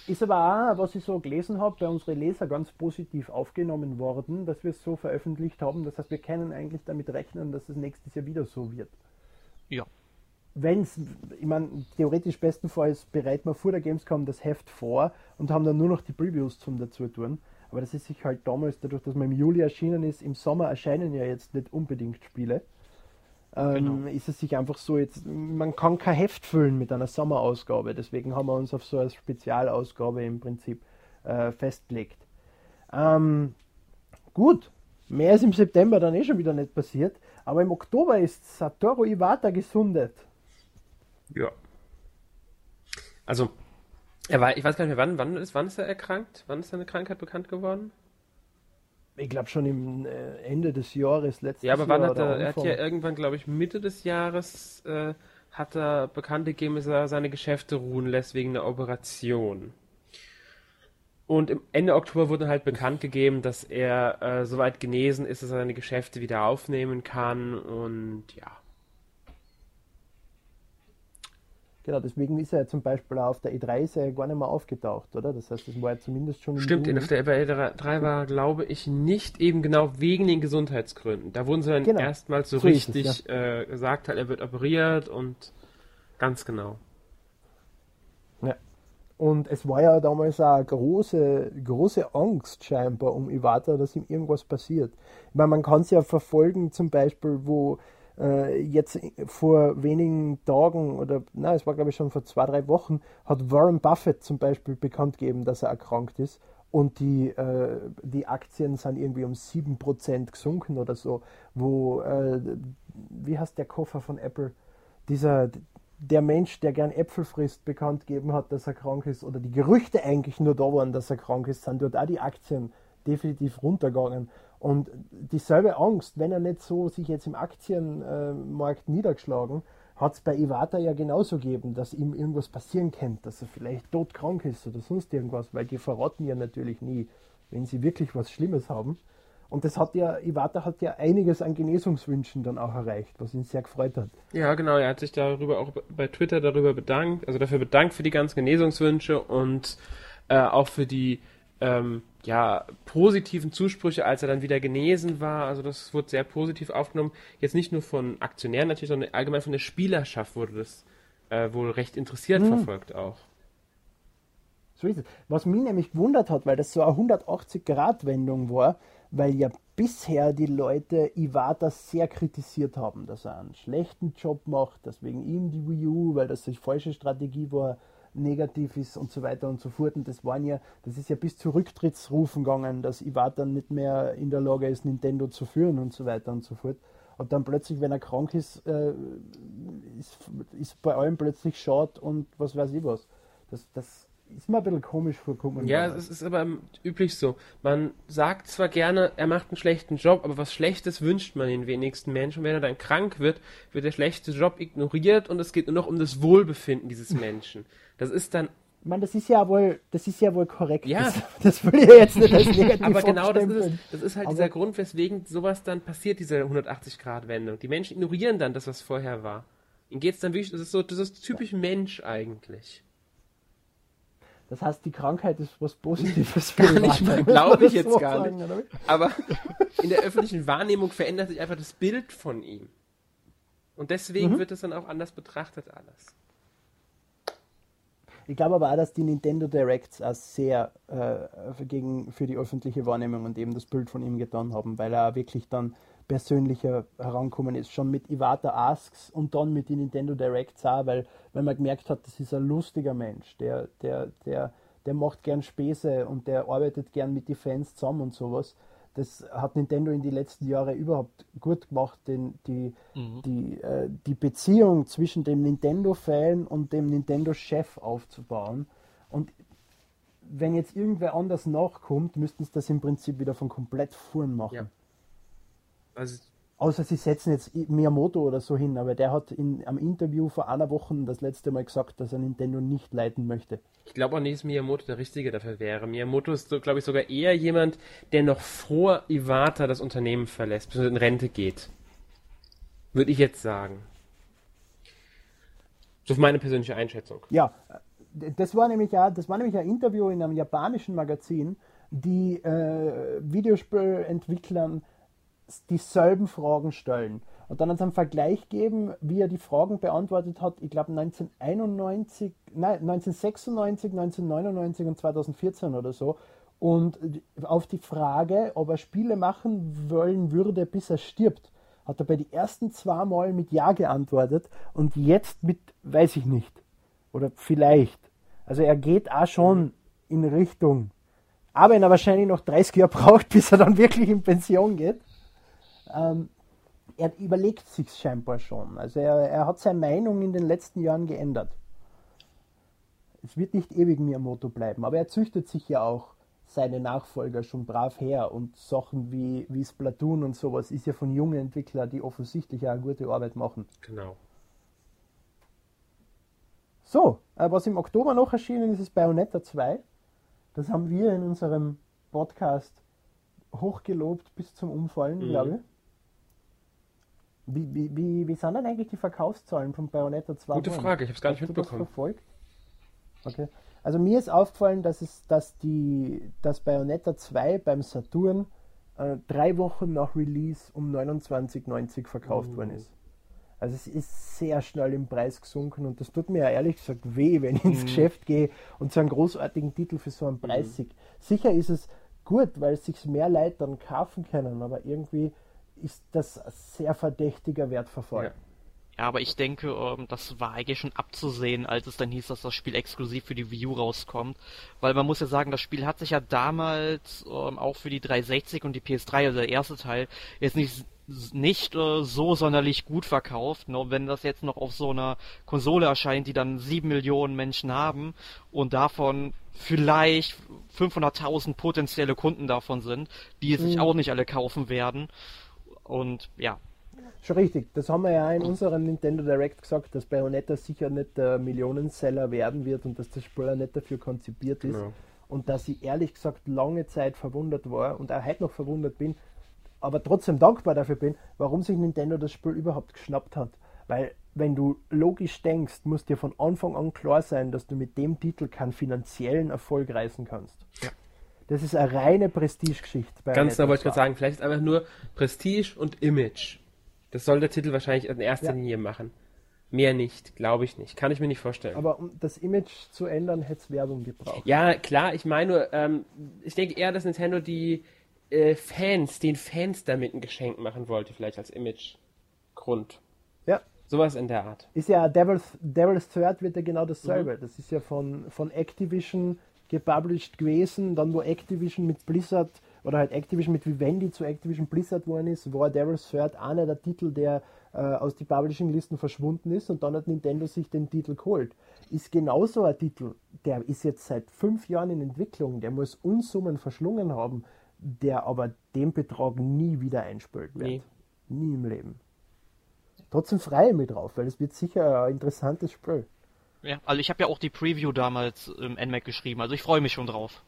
Ist aber auch, was ich so gelesen habe, bei unseren Leser ganz positiv aufgenommen worden, dass wir es so veröffentlicht haben. Das heißt, wir können eigentlich damit rechnen, dass es nächstes Jahr wieder so wird. Ja. Wenn es, ich meine, theoretisch bestenfalls bereiten wir vor der Gamescom das Heft vor und haben dann nur noch die Previews zum dazu tun. Aber das ist sich halt damals, dadurch, dass man im Juli erschienen ist, im Sommer erscheinen ja jetzt nicht unbedingt Spiele ähm, genau. ist es sich einfach so, jetzt, man kann kein Heft füllen mit einer Sommerausgabe, deswegen haben wir uns auf so eine Spezialausgabe im Prinzip äh, festgelegt. Ähm, gut, mehr ist im September dann eh schon wieder nicht passiert, aber im Oktober ist Satoru Iwata gesundet. Ja. Also, er war, ich weiß gar nicht mehr, wann, wann, ist, wann ist er erkrankt? Wann ist seine Krankheit bekannt geworden? Ich glaube schon im äh, Ende des Jahres letztes Jahr. Ja, aber wann Jahr hat er, er hat ja irgendwann, glaube ich, Mitte des Jahres äh, hat er bekannt gegeben, dass er seine Geschäfte ruhen lässt wegen einer Operation. Und im Ende Oktober wurde halt bekannt gegeben, dass er äh, soweit genesen ist, dass er seine Geschäfte wieder aufnehmen kann und ja. Genau, deswegen ist er zum Beispiel auf der E3 ist er gar nicht mehr aufgetaucht, oder? Das heißt, das war ja zumindest schon. Stimmt, auf der E3 war, glaube ich, nicht eben genau wegen den Gesundheitsgründen. Da wurden sie dann genau. erstmals so, so richtig es, ja. äh, gesagt, halt, er wird operiert und ganz genau. Ja. Und es war ja damals auch große, große Angst scheinbar um Iwata, dass ihm irgendwas passiert. Ich meine, man kann es ja verfolgen, zum Beispiel, wo jetzt vor wenigen Tagen oder na, es war glaube ich schon vor zwei, drei Wochen, hat Warren Buffett zum Beispiel bekannt gegeben, dass er erkrankt ist. Und die, äh, die Aktien sind irgendwie um 7% gesunken oder so. Wo, äh, wie heißt der Koffer von Apple? Dieser, der Mensch, der gern Äpfel frisst, bekannt gegeben hat, dass er krank ist, oder die Gerüchte eigentlich nur da waren, dass er krank ist, sind dort auch die Aktien definitiv runtergegangen. Und dieselbe Angst, wenn er nicht so sich jetzt im Aktienmarkt niedergeschlagen, hat es bei Iwata ja genauso gegeben, dass ihm irgendwas passieren könnte, dass er vielleicht todkrank ist oder sonst irgendwas, weil die verraten ja natürlich nie, wenn sie wirklich was Schlimmes haben. Und das hat ja, Iwata hat ja einiges an Genesungswünschen dann auch erreicht, was ihn sehr gefreut hat. Ja, genau, er hat sich darüber auch bei Twitter darüber bedankt, also dafür bedankt für die ganzen Genesungswünsche und äh, auch für die ähm, ja, positiven Zusprüche, als er dann wieder genesen war. Also das wurde sehr positiv aufgenommen. Jetzt nicht nur von Aktionären natürlich, sondern allgemein von der Spielerschaft wurde das äh, wohl recht interessiert mhm. verfolgt auch. So ist es. Was mich nämlich gewundert hat, weil das so eine 180-Grad-Wendung war, weil ja bisher die Leute Iwata sehr kritisiert haben, dass er einen schlechten Job macht, dass wegen ihm die Wii U, weil das die falsche Strategie war, negativ ist und so weiter und so fort. Und das waren ja, das ist ja bis zu Rücktrittsrufen gegangen, dass Iwata nicht mehr in der Lage ist, Nintendo zu führen und so weiter und so fort. Und dann plötzlich, wenn er krank ist, äh, ist, ist bei allem plötzlich schade und was weiß ich was. Das, das ist mir ein bisschen komisch vorgekommen. Ja, es ist aber üblich so. Man sagt zwar gerne, er macht einen schlechten Job, aber was Schlechtes wünscht man den wenigsten Menschen. Wenn er dann krank wird, wird der schlechte Job ignoriert und es geht nur noch um das Wohlbefinden dieses Menschen. Das ist dann ich meine, das ist ja wohl, das ist ja wohl korrekt. Ja. Das, das will ich jetzt nicht als negativ Aber genau das ist, das ist halt Aber dieser Grund, weswegen sowas dann passiert, diese 180-Grad-Wendung. Die Menschen ignorieren dann das, was vorher war. Ihnen geht es dann wirklich, das ist so, das ist typisch Mensch eigentlich. Das heißt, die Krankheit ist was Positives für Gar nicht mal, glaube ich jetzt gar sagen, nicht. Oder? Aber in der öffentlichen Wahrnehmung verändert sich einfach das Bild von ihm. Und deswegen mhm. wird es dann auch anders betrachtet alles. Ich glaube aber auch, dass die Nintendo Directs auch sehr äh, gegen, für die öffentliche Wahrnehmung und eben das Bild von ihm getan haben, weil er auch wirklich dann persönlicher herankommen ist. Schon mit Iwata Asks und dann mit den Nintendo Directs auch, weil, weil man gemerkt hat, das ist ein lustiger Mensch, der, der, der, der macht gern Späße und der arbeitet gern mit den Fans zusammen und sowas das hat Nintendo in den letzten Jahren überhaupt gut gemacht, den, die, mhm. die, äh, die Beziehung zwischen dem Nintendo-Fan und dem Nintendo-Chef aufzubauen. Und wenn jetzt irgendwer anders nachkommt, müssten sie das im Prinzip wieder von komplett vorn machen. Ja. Also Außer sie setzen jetzt Miyamoto oder so hin, aber der hat in, am Interview vor einer Woche das letzte Mal gesagt, dass er Nintendo nicht leiten möchte. Ich glaube auch nicht, dass Miyamoto der Richtige dafür wäre. Miyamoto ist, glaube ich, sogar eher jemand, der noch vor Iwata das Unternehmen verlässt, bis in Rente geht. Würde ich jetzt sagen. So meine persönliche Einschätzung. Ja, das war nämlich ja, das war nämlich ein Interview in einem japanischen Magazin, die äh, Videospielentwicklern dieselben Fragen stellen. Und dann es einen Vergleich gegeben, wie er die Fragen beantwortet hat, ich glaube 1991, nein, 1996, 1999 und 2014 oder so. Und auf die Frage, ob er Spiele machen wollen würde, bis er stirbt, hat er bei den ersten zwei Mal mit Ja geantwortet und jetzt mit weiß ich nicht. Oder vielleicht. Also er geht auch schon in Richtung. Aber wenn er wahrscheinlich noch 30 Jahre braucht, bis er dann wirklich in Pension geht ähm, er überlegt sich scheinbar schon. Also er, er hat seine Meinung in den letzten Jahren geändert. Es wird nicht ewig Miyamoto bleiben, aber er züchtet sich ja auch seine Nachfolger schon brav her und Sachen wie, wie Splatoon und sowas ist ja von jungen Entwicklern, die offensichtlich auch eine gute Arbeit machen. Genau. So, äh, was im Oktober noch erschienen ist, ist Bayonetta 2. Das haben wir in unserem Podcast hochgelobt bis zum Umfallen, Mhm. glaube ich. Wie, wie, wie, wie sind denn eigentlich die Verkaufszahlen von Bayonetta 2? Gute? Frage, ich habe es gar nicht Hast mitbekommen. verfolgt? Okay. Also mir ist aufgefallen, dass es, dass die, dass Bayonetta 2 beim Saturn äh, drei Wochen nach Release um 29,90 verkauft worden ist. Also es ist sehr schnell im Preis gesunken und das tut mir ja ehrlich gesagt weh, wenn ich ins Geschäft gehe und so einen großartigen Titel für so einen Preis sehe. Sicher ist es gut, weil es sich mehr Leute dann kaufen können, aber irgendwie ist das sehr verdächtiger Wertverfall. Ja. Ja, aber ich denke, ähm, das war eigentlich schon abzusehen, als es dann hieß, dass das Spiel exklusiv für die Wii U rauskommt. Weil man muss ja sagen, das Spiel hat sich ja damals ähm, auch für die 360 und die PS3, also der erste Teil, jetzt nicht nicht äh, so sonderlich gut verkauft. Ne? Wenn das jetzt noch auf so einer Konsole erscheint, die dann sieben Millionen Menschen haben und davon vielleicht 500.000 potenzielle Kunden davon sind, die sich auch nicht alle kaufen werden. Und ja, Schon richtig, das haben wir ja in unserem Nintendo Direct gesagt, dass Bayonetta sicher nicht der Millionenseller werden wird und dass das Spiel auch nicht dafür konzipiert ist. Genau. Und dass ich ehrlich gesagt lange Zeit verwundert war und auch heute noch verwundert bin, aber trotzdem dankbar dafür bin, warum sich Nintendo das Spiel überhaupt geschnappt hat. Weil, wenn du logisch denkst, muss dir von Anfang an klar sein, dass du mit dem Titel keinen finanziellen Erfolg reißen kannst. Das ist eine reine Prestigegeschichte. Ganz da wollte ich gerade 2. sagen, vielleicht ist einfach nur Prestige und Image. Das soll der Titel wahrscheinlich in erster Ja. Linie machen. Mehr nicht, glaube ich nicht. Kann ich mir nicht vorstellen. Aber um das Image zu ändern, hätte es Werbung gebraucht. ja, klar, ich meine nur, ähm, ich denke eher, dass Nintendo die äh, Fans, den Fans damit ein Geschenk machen wollte, vielleicht als Image-Grund. Ja, Sowas in der Art. ist ja Devil's, Devil's Third wird ja genau dasselbe. Mhm. Das ist ja von, von Activision gepublished gewesen, dann wo Activision mit Blizzard oder halt Activision mit Vivendi zu Activision Blizzard geworden ist, war Devil's Third einer der Titel, der äh, aus die Publishing-Listen verschwunden ist und dann hat Nintendo sich den Titel geholt. Ist genauso ein Titel, der ist jetzt seit fünf Jahren in Entwicklung, der muss Unsummen verschlungen haben, der aber den Betrag nie wieder einspült wird. Nee. Nie im Leben. Trotzdem freue ich mich drauf, weil es wird sicher ein interessantes Spiel. Ja, also ich habe ja auch die Preview damals im NMAC geschrieben, also ich freue mich schon drauf.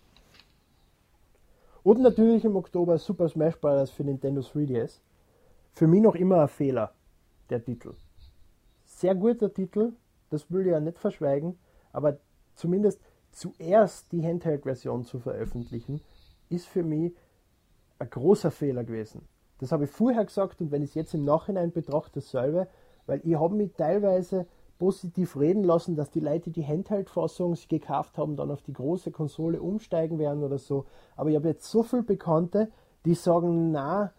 Und natürlich im Oktober Super Smash Bros. für Nintendo 3DS. Für mich noch immer ein Fehler, der Titel. Sehr guter Titel, das will ich ja nicht verschweigen, aber zumindest zuerst die Handheld-Version zu veröffentlichen, ist für mich ein großer Fehler gewesen. Das habe ich vorher gesagt und wenn ich es jetzt im Nachhinein betrachte, dasselbe, weil ich habe mich teilweise positiv reden lassen, dass die Leute, die Handheld-Fassung sich gekauft haben, dann auf die große Konsole umsteigen werden oder so. Aber ich habe jetzt so viele Bekannte, die sagen, na,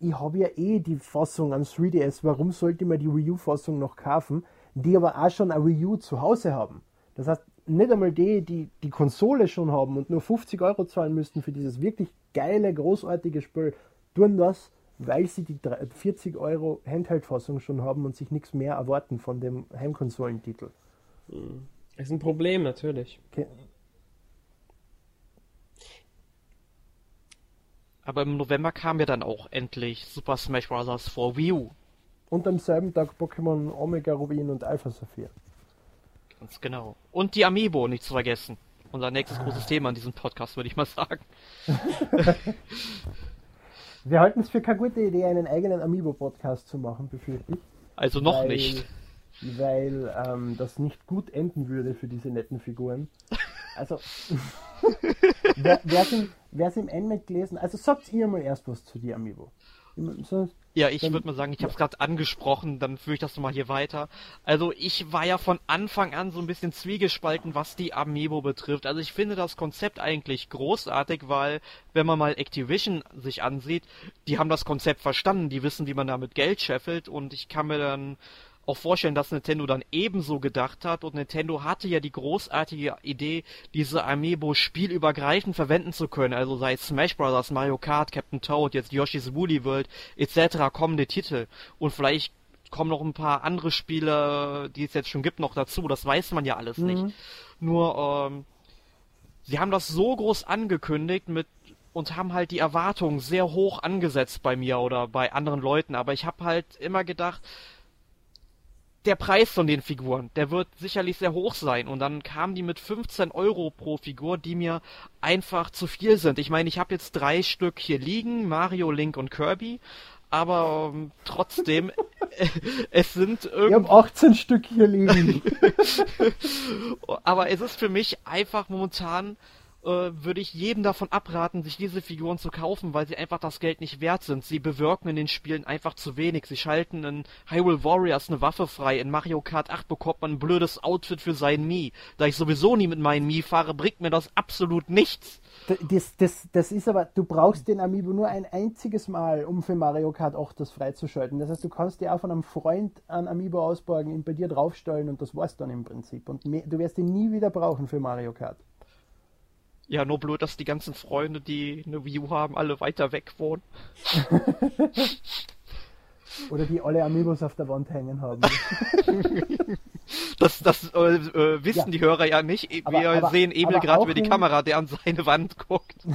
ich habe ja eh die Fassung am 3DS, warum sollte ich mir die Wii U-Fassung noch kaufen? Die aber auch schon eine Wii U zu Hause haben. Das heißt, nicht einmal die, die die Konsole schon haben und nur 50 Euro zahlen müssten für dieses wirklich geile, großartige Spiel, tun das, weil sie die 3 40 Euro Handheld-Fassung schon haben und sich nichts mehr erwarten von dem Heimkonsolentitel. Ist ein Problem, natürlich. Okay. Aber im November kam ja dann auch endlich Super Smash Bros. for Wii U. Und am selben Tag Pokémon Omega Rubin und Alpha Saphir. Ganz genau. Und die Amiibo nicht zu vergessen. Unser nächstes großes Thema in diesem Podcast, würde ich mal sagen. Wir halten es für keine gute Idee, einen eigenen Amiibo-Podcast zu machen, befürchte ich. Also noch weil, nicht. Weil ähm, das nicht gut enden würde für diese netten Figuren. Also, wer es im, im NMAC gelesen, also sagt ihr mal erst was zu die Amiibo. So, Ja, ich würde mal sagen, ich habe es gerade angesprochen, dann führe ich das nochmal hier weiter. Also ich war ja von Anfang an so ein bisschen zwiegespalten, was die Amiibo betrifft. Also ich finde das Konzept eigentlich großartig, weil wenn man mal Activision sich ansieht, die haben das Konzept verstanden, die wissen, wie man damit Geld scheffelt und ich kann mir dann auch vorstellen, dass Nintendo dann ebenso gedacht hat und Nintendo hatte ja die großartige Idee, diese Amiibo spielübergreifend verwenden zu können, also sei es Smash Bros., Mario Kart, Captain Toad, jetzt Yoshi's Woolly World etc. kommende Titel und vielleicht kommen noch ein paar andere Spiele, die es jetzt schon gibt, noch dazu, das weiß man ja alles nicht. Nur, ähm, sie haben das so groß angekündigt mit und haben halt die Erwartungen sehr hoch angesetzt bei mir oder bei anderen Leuten, aber ich habe halt immer gedacht, der Preis von den Figuren, der wird sicherlich sehr hoch sein. Und dann kamen die mit 15 Euro pro Figur, die mir einfach zu viel sind. Ich meine, ich habe jetzt drei Stück hier liegen, Mario, Link und Kirby. Aber ähm, trotzdem, äh, es sind irgendwie. Ich habe 18 Stück hier liegen. aber es ist für mich einfach momentan würde ich jedem davon abraten, sich diese Figuren zu kaufen, weil sie einfach das Geld nicht wert sind. Sie bewirken in den Spielen einfach zu wenig. Sie schalten in Hyrule Warriors eine Waffe frei. In Mario Kart 8 bekommt man ein blödes Outfit für seinen Mii. Da ich sowieso nie mit meinem Mii fahre, bringt mir das absolut nichts. Das, das, das ist aber, du brauchst den Amiibo nur ein einziges Mal, um für Mario Kart 8 das freizuschalten. Das heißt, du kannst dir auch von einem Freund einen Amiibo ausborgen, ihn bei dir draufstellen und das war's dann im Prinzip. Und mehr, du wirst ihn nie wieder brauchen für Mario Kart. Ja, nur blöd, dass die ganzen Freunde, die eine Wii U haben, alle weiter weg wohnen. Oder die alle Amiibos auf der Wand hängen haben. das das äh, äh, wissen ja. die Hörer ja nicht. Wir aber, aber, sehen Emil gerade über die Kamera, der an seine Wand guckt.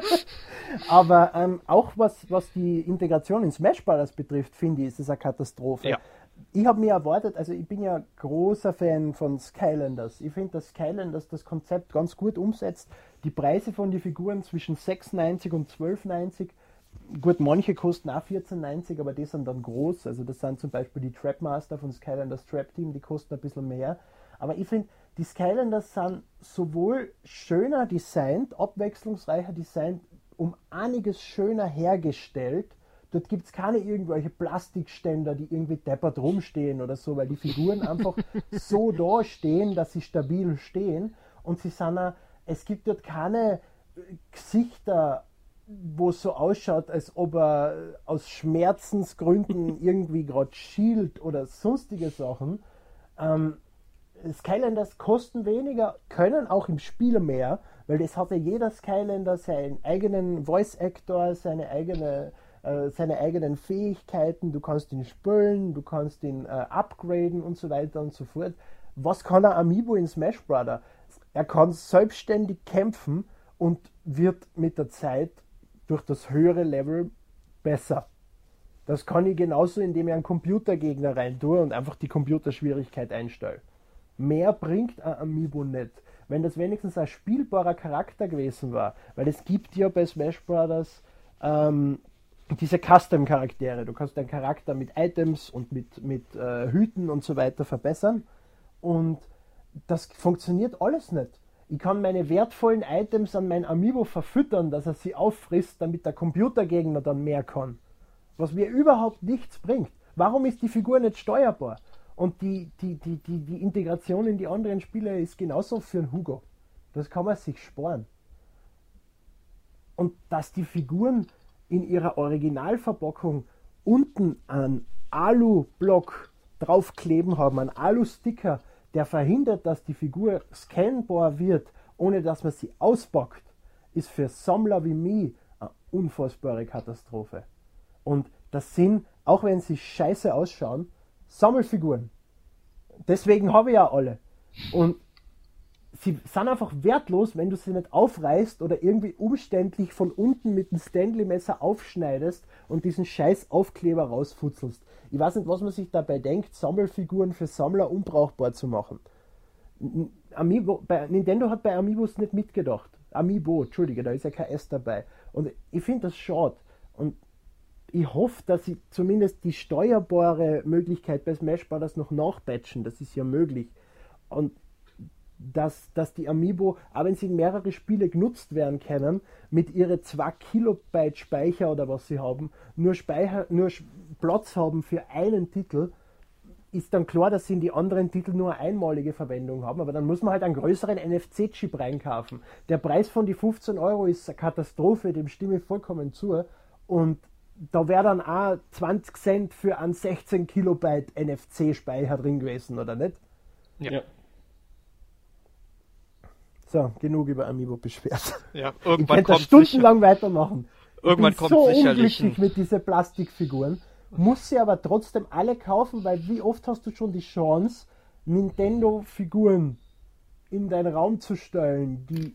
aber ähm, auch was, was die Integration in Smash Bros. betrifft, finde ich, ist es eine Katastrophe. Ja ich habe mir erwartet, also ich bin ja großer Fan von Skylanders. Ich finde, dass Skylanders das Konzept ganz gut umsetzt. Die Preise von den Figuren zwischen 6,90 und 12,90. Gut, manche kosten auch 14,90, aber die sind dann groß. Also das sind zum Beispiel die Trapmaster von Skylanders Trap Team, die kosten ein bisschen mehr. Aber ich finde, die Skylanders sind sowohl schöner designt, abwechslungsreicher designt, um einiges schöner hergestellt Dort gibt es keine irgendwelche Plastikständer, die irgendwie deppert rumstehen oder so, weil die Figuren einfach so da stehen, dass sie stabil stehen. Und sie sind auch, es gibt dort keine äh, Gesichter, wo es so ausschaut, als ob er aus Schmerzensgründen irgendwie gerade schielt oder sonstige Sachen. Ähm, Skylanders kosten weniger, können auch im Spiel mehr, weil das hat ja jeder Skylander seinen eigenen Voice Actor, seine eigene äh, seine eigenen Fähigkeiten, du kannst ihn spülen, du kannst ihn äh, upgraden und so weiter und so fort. Was kann ein Amiibo in Smash Brother? Er kann selbstständig kämpfen und wird mit der Zeit durch das höhere Level besser. Das kann ich genauso, indem ich einen Computergegner rein tue und einfach die Computerschwierigkeit einstelle. Mehr bringt ein Amiibo nicht. Wenn das wenigstens ein spielbarer Charakter gewesen war, weil es gibt ja bei Smash Brothers ähm, diese Custom-Charaktere. Du kannst deinen Charakter mit Items und mit, mit äh, Hüten und so weiter verbessern. Und das funktioniert alles nicht. Ich kann meine wertvollen Items an mein Amiibo verfüttern, dass er sie auffrisst, damit der Computergegner dann mehr kann. Was mir überhaupt nichts bringt. Warum ist die Figur nicht steuerbar? Und die, die, die, die, die Integration in die anderen Spiele ist genauso für einen Hugo. Das kann man sich sparen. Und dass die Figuren in ihrer Originalverpackung unten einen Alu-Block draufkleben haben, einen Alu-Sticker, der verhindert, dass die Figur scannbar wird, ohne dass man sie auspackt, ist für Sammler wie mich eine unfassbare Katastrophe. Und das sind, auch wenn sie scheiße ausschauen, Sammelfiguren. Deswegen habe ich ja alle. Und sie sind einfach wertlos, wenn du sie nicht aufreißt oder irgendwie umständlich von unten mit dem Stanley-Messer aufschneidest und diesen scheiß Aufkleber rausfutzelst. Ich weiß nicht, was man sich dabei denkt, Sammelfiguren für Sammler unbrauchbar zu machen. Amiibo, bei, Nintendo hat bei Amiibos nicht mitgedacht. Amiibo, Entschuldige, da ist ja kein S dabei. Und ich finde das schade. Und ich hoffe, dass sie zumindest die steuerbare Möglichkeit bei Smash Bros. noch nachbatchen. Das ist ja möglich. Und dass, dass die Amiibo, auch wenn sie in mehrere Spiele genutzt werden können, mit ihren 2 Kilobyte Speicher oder was sie haben, nur, Speicher, nur Platz haben für einen Titel, ist dann klar, dass sie in die anderen Titel nur eine einmalige Verwendung haben, aber dann muss man halt einen größeren NFC-Chip reinkaufen. Der Preis von die 15 Euro ist eine Katastrophe, dem stimme ich vollkommen zu. Und da wäre dann auch 20 Cent für einen 16 Kilobyte NFC-Speicher drin gewesen, oder nicht? Ja. ja. So, genug über Amiibo beschwert. Ja, irgendwann ich könnte stundenlang sicher. weitermachen. Irgendwann ich bin kommt so sicherlich unglücklich mit diesen Plastikfiguren. Muss sie aber trotzdem alle kaufen, weil wie oft hast du schon die Chance, Nintendo-Figuren in deinen Raum zu stellen, die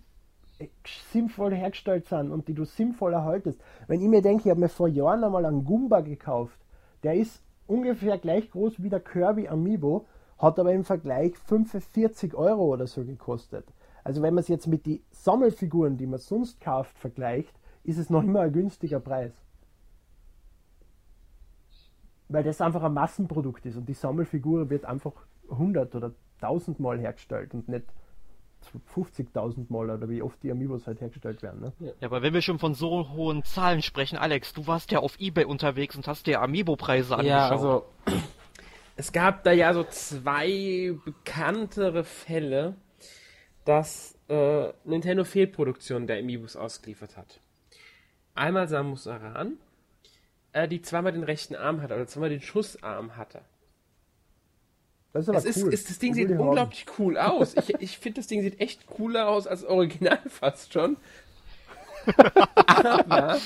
sinnvoll hergestellt sind und die du sinnvoll erhaltest. Wenn ich mir denke, ich habe mir vor Jahren einmal einen Goomba gekauft, der ist ungefähr gleich groß wie der Kirby Amiibo, hat aber im Vergleich 45 Euro oder so gekostet. Also wenn man es jetzt mit den Sammelfiguren, die man sonst kauft, vergleicht, ist es noch immer ein günstiger Preis. Weil das einfach ein Massenprodukt ist und die Sammelfigur wird einfach 100 oder 1000 Mal hergestellt und nicht 50.000 Mal oder wie oft die Amiibos halt hergestellt werden. Ne? Ja, aber wenn wir schon von so hohen Zahlen sprechen, Alex, du warst ja auf Ebay unterwegs und hast dir Amiibo-Preise angeschaut. Ja, also es gab da ja so zwei bekanntere Fälle, dass äh, Nintendo Fehlproduktionen der Amiibos ausgeliefert hat. Einmal Samus Aran, äh, die zweimal den rechten Arm hatte, oder zweimal den Schussarm hatte. Das ist aber es cool. Ist, ist, das Ding das sieht unglaublich haben. cool aus. Ich, ich finde, das Ding sieht echt cooler aus als Original fast schon. aber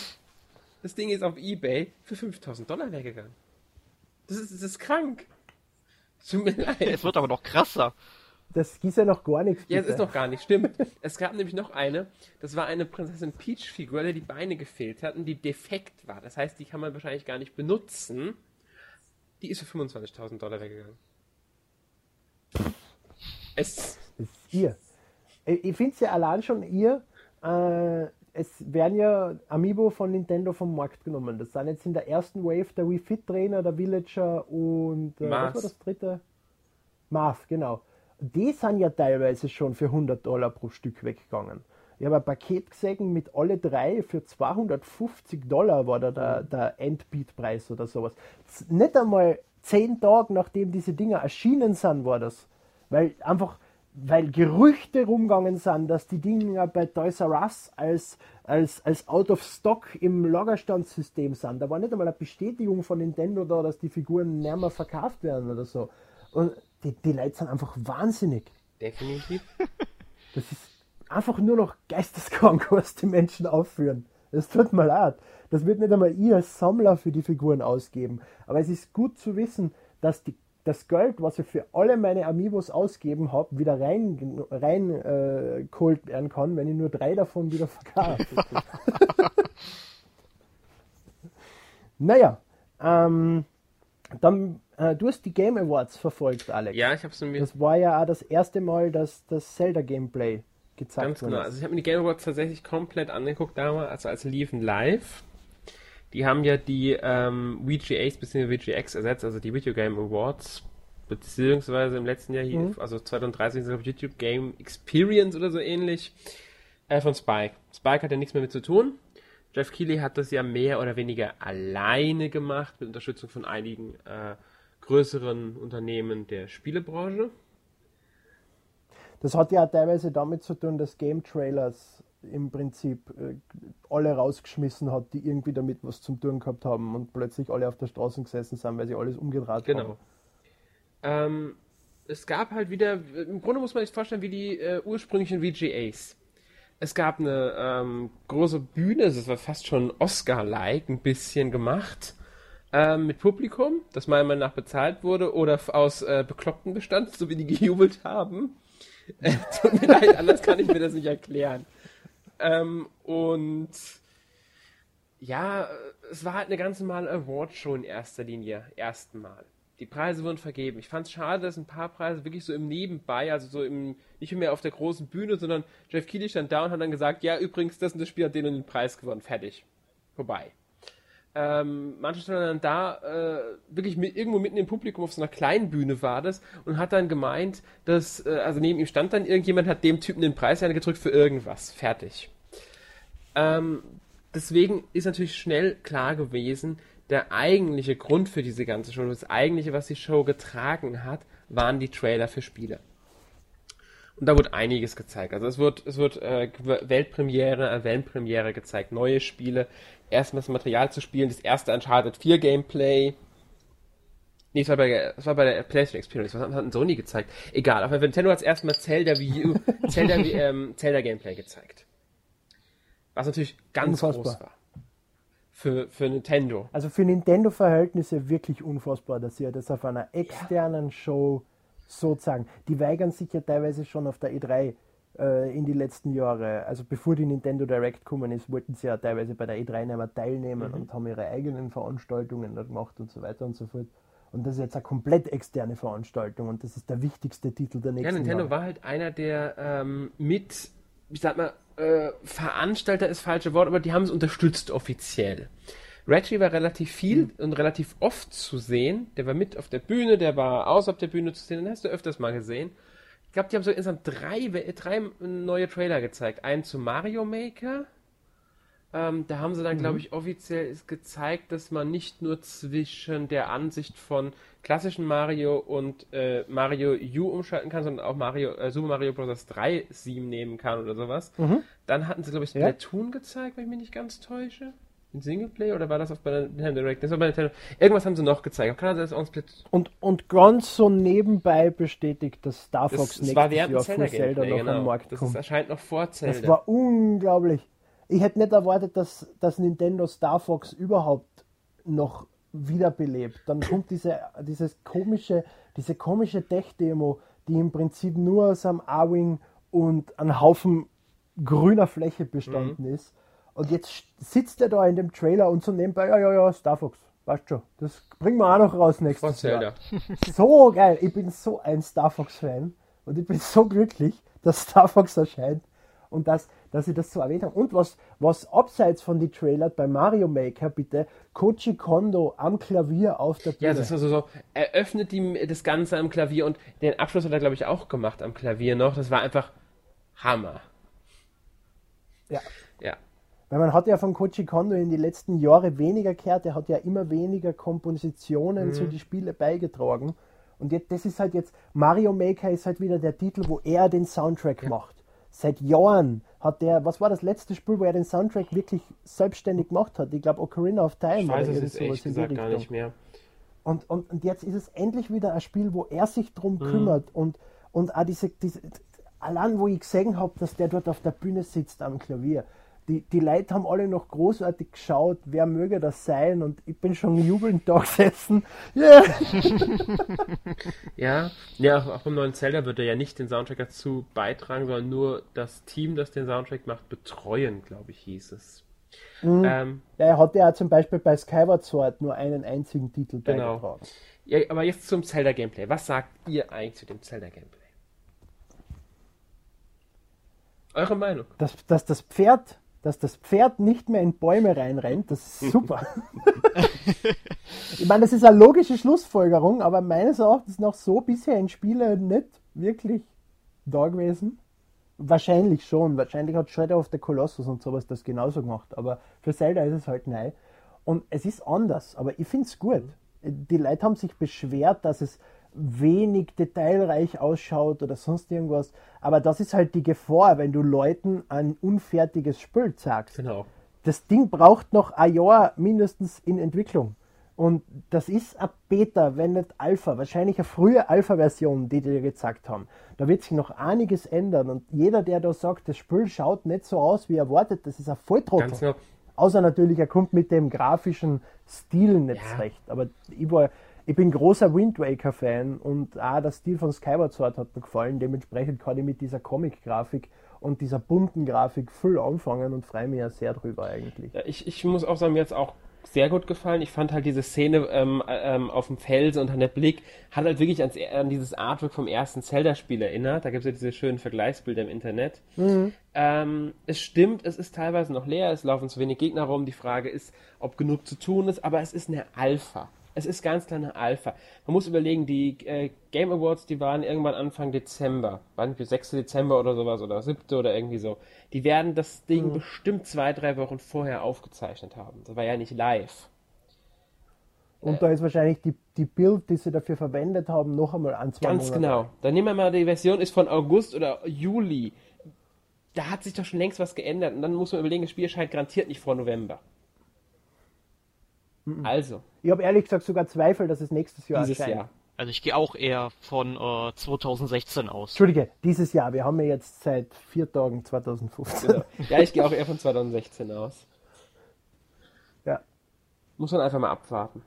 das Ding ist auf Ebay für 5000 Dollar weggegangen. Das ist, das ist krank. Tut mir leid. Es wird aber noch krasser. Das ist ja noch gar nichts. Ja, es ist noch gar nicht, stimmt. es gab nämlich noch eine, das war eine Prinzessin Peach-Figur, der die Beine gefehlt hatten, die defekt war. Das heißt, die kann man wahrscheinlich gar nicht benutzen. Die ist für 25.000 Dollar weggegangen. Es. ist ihr. Ich finde es ja allein schon ihr. Äh, es werden ja Amiibo von Nintendo vom Markt genommen. Das sind jetzt in der ersten Wave der Wii Fit Trainer, der Villager und äh, was war das dritte? Marth, genau. Die sind ja teilweise schon für 100 Dollar pro Stück weggegangen. Ich habe ein Paket gesehen mit alle drei für 250 Dollar war da der, der Endbeat-Preis oder sowas. Nicht einmal zehn Tage nachdem diese Dinger erschienen sind, war das. Weil einfach, weil Gerüchte rumgegangen sind, dass die Dinger bei Toys R Us als, als, als out of stock im Lagerstandssystem sind. Da war nicht einmal eine Bestätigung von Nintendo da, dass die Figuren nicht mehr verkauft werden oder so. Und die, die Leute sind einfach wahnsinnig. Definitiv. Das ist einfach nur noch geisteskrank, was die Menschen aufführen. Das tut mir leid. Das wird nicht einmal ihr als Sammler für die Figuren ausgeben. Aber es ist gut zu wissen, dass die, das Geld, was ich für alle meine Amiibos ausgeben habe, wieder rein, rein äh, geholt werden kann, wenn ich nur drei davon wieder verkaufe. naja, ähm, dann, äh, du hast die Game Awards verfolgt, Alex. Ja, ich habe es mir. Das war ja auch das erste Mal, dass das Zelda-Gameplay gezeigt Ganz genau. Also ich habe mir die Game Awards tatsächlich komplett angeguckt damals, also als liefen live. Die haben ja die ähm, VGAs bzw. VGX ersetzt, also die Video Game Awards, beziehungsweise im letzten Jahr, hier, mhm. also 2013 ist auf YouTube Game Experience oder so ähnlich, äh, von Spike. Spike hat ja nichts mehr mit zu tun. Jeff Keighley hat das ja mehr oder weniger alleine gemacht, mit Unterstützung von einigen äh, größeren Unternehmen der Spielebranche. Das hat ja teilweise damit zu tun, dass Game Trailers im Prinzip äh, alle rausgeschmissen hat, die irgendwie damit was zum tun gehabt haben und plötzlich alle auf der Straße gesessen sind, weil sie alles umgedreht genau. haben. Genau. Ähm, es gab halt wieder, im Grunde muss man sich vorstellen, wie die äh, ursprünglichen VGAs es gab eine ähm, große Bühne, es war fast schon Oscar-like, ein bisschen gemacht, ähm, mit Publikum, das meiner Meinung nach bezahlt wurde oder aus äh, Bekloppten bestand, so wie die gejubelt haben. Äh, tut mir leid, anders kann ich mir das nicht erklären. Ähm, und ja, es war halt eine ganz normale Award-Show in erster Linie, ersten Mal die Preise wurden vergeben. Ich fand es schade, dass ein paar Preise wirklich so im Nebenbei, also so im, nicht mehr auf der großen Bühne, sondern Jeff Keighley stand da und hat dann gesagt, ja, übrigens, das und das Spiel hat den und den Preis gewonnen, fertig. Vorbei. Ähm, manche standen dann da, äh, wirklich mit, irgendwo mitten im Publikum auf so einer kleinen Bühne war das und hat dann gemeint, dass, äh, also neben ihm stand dann irgendjemand, hat dem Typen den Preis gedrückt für irgendwas. Fertig. Ähm, deswegen ist natürlich schnell klar gewesen, der eigentliche Grund für diese ganze Show, das eigentliche, was die Show getragen hat, waren die Trailer für Spiele. Und da wurde einiges gezeigt. Also es wird, es wird äh, Weltpremiere, äh, Weltpremiere gezeigt, neue Spiele, erstmals Material zu spielen, das erste Uncharted 4 Gameplay. Nee, es war bei, es war bei der PlayStation Experience, was hat Sony gezeigt? Egal, auf Nintendo hat erstmal Zelda Wii U, Zelda, ähm, Zelda Gameplay gezeigt. Was natürlich ganz Unfassbar. groß war für, für Nintendo. Also für Nintendo-Verhältnisse wirklich unfassbar, dass sie das auf einer externen ja. Show sozusagen, die weigern sich ja teilweise schon auf der E3 äh, in die letzten Jahre. Also bevor die Nintendo Direct gekommen ist, wollten sie ja teilweise bei der E3 nicht mehr teilnehmen mhm. und haben ihre eigenen Veranstaltungen gemacht und so weiter und so fort. Und das ist jetzt eine komplett externe Veranstaltung und das ist der wichtigste Titel der nächsten Ja, Nintendo Jahre. war halt einer der ähm, mit, ich sag mal, äh, Veranstalter ist falsche Wort, aber die haben es unterstützt offiziell. Reggie war relativ viel und relativ oft zu sehen. Der war mit auf der Bühne, der war außerhalb der Bühne zu sehen, den hast du öfters mal gesehen. Ich glaube, die haben so insgesamt drei, drei neue Trailer gezeigt. Einen zu Mario Maker. Ähm, da haben sie dann, glaube ich, offiziell gezeigt, dass man nicht nur zwischen der Ansicht von klassischen Mario und äh, Mario U umschalten kann, sondern auch Mario, äh, Super Mario Bros. 3 Theme nehmen kann oder sowas. Dann hatten sie, glaube ich, Ja. Splatoon gezeigt, wenn ich mich nicht ganz täusche. In Singleplay oder war das auf bei der Nintendo Direct? Das war bei Nintendo. Irgendwas haben sie noch gezeigt. Kann das auch Split Und, und ganz so nebenbei bestätigt, dass Star Das, Fox das nächstes war Jahr Zelda Zelda noch am genau. Markt Das kommt. ist, erscheint noch vor Zelda. Das war unglaublich. Ich hätte nicht erwartet, dass, dass Nintendo Star Fox überhaupt noch wiederbelebt. Dann kommt diese, dieses komische, diese komische Tech-Demo, die im Prinzip nur aus einem A-Wing und einem Haufen grüner Fläche bestanden Mhm. ist. Und jetzt sitzt er da in dem Trailer und so nebenbei, ja, ja, ja, Star Fox, weißt schon, das bringen wir auch noch raus nächstes Zelda. Jahr. So geil, ich bin so ein Star Fox-Fan und ich bin so glücklich, dass Star Fox erscheint und dass, dass sie das so erwähnt haben. Und was, was abseits von die Trailer bei Mario Maker bitte, Koji Kondo am Klavier auf der Bühne. Ja, das ist also so, eröffnet die, das Ganze am Klavier und den Abschluss hat er, glaube ich, auch gemacht am Klavier noch. Das war einfach Hammer. ja. Ja. Weil man hat ja von Koji Kondo in die letzten Jahre weniger gehört, er hat ja immer weniger Kompositionen zu die Spiele beigetragen. Und jetzt, das ist halt jetzt, Mario Maker ist halt wieder der Titel, wo er den Soundtrack macht. Seit Jahren hat der, was war das letzte Spiel, wo er den Soundtrack wirklich selbstständig gemacht hat? Ich glaube Ocarina of Time Ich weiß es jetzt ehrlich gesagt gar nicht mehr. Und, und, und jetzt ist es endlich wieder ein Spiel, wo er sich drum Mhm. kümmert und, und auch diese, diese, allein wo ich gesehen habe, dass der dort auf der Bühne sitzt am Klavier. Die, die Leute haben alle noch großartig geschaut, wer möge das sein und ich bin schon jubelnd da gesessen. Yeah. Ja, ja, auch, beim neuen Zelda wird er ja nicht den Soundtrack dazu beitragen, sondern nur das Team, das den Soundtrack macht, betreuen, glaube ich, hieß es. Ähm, Ja, er hatte ja zum Beispiel bei Skyward Sword nur einen einzigen Titel Genau. beigetragen. ja, aber jetzt zum Zelda-Gameplay. Was sagt ihr eigentlich zu dem Zelda-Gameplay? Eure Meinung? Dass, dass das Pferd, dass das Pferd nicht mehr in Bäume reinrennt, das ist super. ich meine, das ist eine logische Schlussfolgerung, aber meines Erachtens noch so bisher in Spielen nicht wirklich da gewesen. Wahrscheinlich schon. Wahrscheinlich hat Shadow of the Colossus und sowas das genauso gemacht. Aber für Zelda ist es halt neu. Und es ist anders, aber ich finde es gut. Die Leute haben sich beschwert, dass es wenig detailreich ausschaut oder sonst irgendwas. Aber das ist halt die Gefahr, wenn du Leuten ein unfertiges Spiel zeigst Genau. das Ding braucht noch ein Jahr mindestens in Entwicklung. Und das ist ein Beta, wenn nicht Alpha. Wahrscheinlich eine frühe Alpha-Version, die die dir gezeigt haben. Da wird sich noch einiges ändern. Und jeder, der da sagt, das Spiel schaut nicht so aus, wie erwartet, das ist ein Volltrottel. Ganz genau. Außer natürlich, er kommt mit dem grafischen Stil nicht Ja. recht. Aber ich, war, ich bin großer Wind Waker-Fan und auch der Stil von Skyward Sword hat mir gefallen. Dementsprechend kann ich mit dieser Comic-Grafik und dieser bunten Grafik viel anfangen und freue mich ja sehr drüber eigentlich. Ja, ich, ich muss auch sagen, mir jetzt auch sehr gut gefallen. Ich fand halt diese Szene ähm, ähm, auf dem Felsen und dann der Blick hat halt wirklich ans, an dieses Artwork vom ersten Zelda-Spiel erinnert. Da gibt es ja diese schönen Vergleichsbilder im Internet. Ähm, es stimmt, es ist teilweise noch leer, es laufen zu wenig Gegner rum. Die Frage ist, ob genug zu tun ist, aber es ist eine Alpha. Es ist ganz klar eine Alpha. Man muss überlegen, die äh, Game Awards, die waren irgendwann Anfang Dezember. Waren nicht 6. Dezember oder sowas oder 7. oder irgendwie so. Die werden das Ding bestimmt zwei, drei Wochen vorher aufgezeichnet haben. Das war ja nicht live. Und da ist wahrscheinlich die, die Bild, die sie dafür verwendet haben, noch einmal an zwei Ganz Monate. genau. Dann nehmen wir mal, die Version ist von August oder Juli. Da hat sich doch schon längst was geändert. Und dann muss man überlegen, das Spiel erscheint garantiert nicht vor November. Also, Ich habe ehrlich gesagt sogar Zweifel, dass es nächstes Jahr dieses erscheint. Jahr. Also ich gehe auch eher von äh, 2016 aus. Entschuldige, dieses Jahr. Wir haben ja jetzt seit vier Tagen 2015. Genau. Ja, ich gehe auch eher von 2016 aus. Ja. Muss man einfach mal abwarten.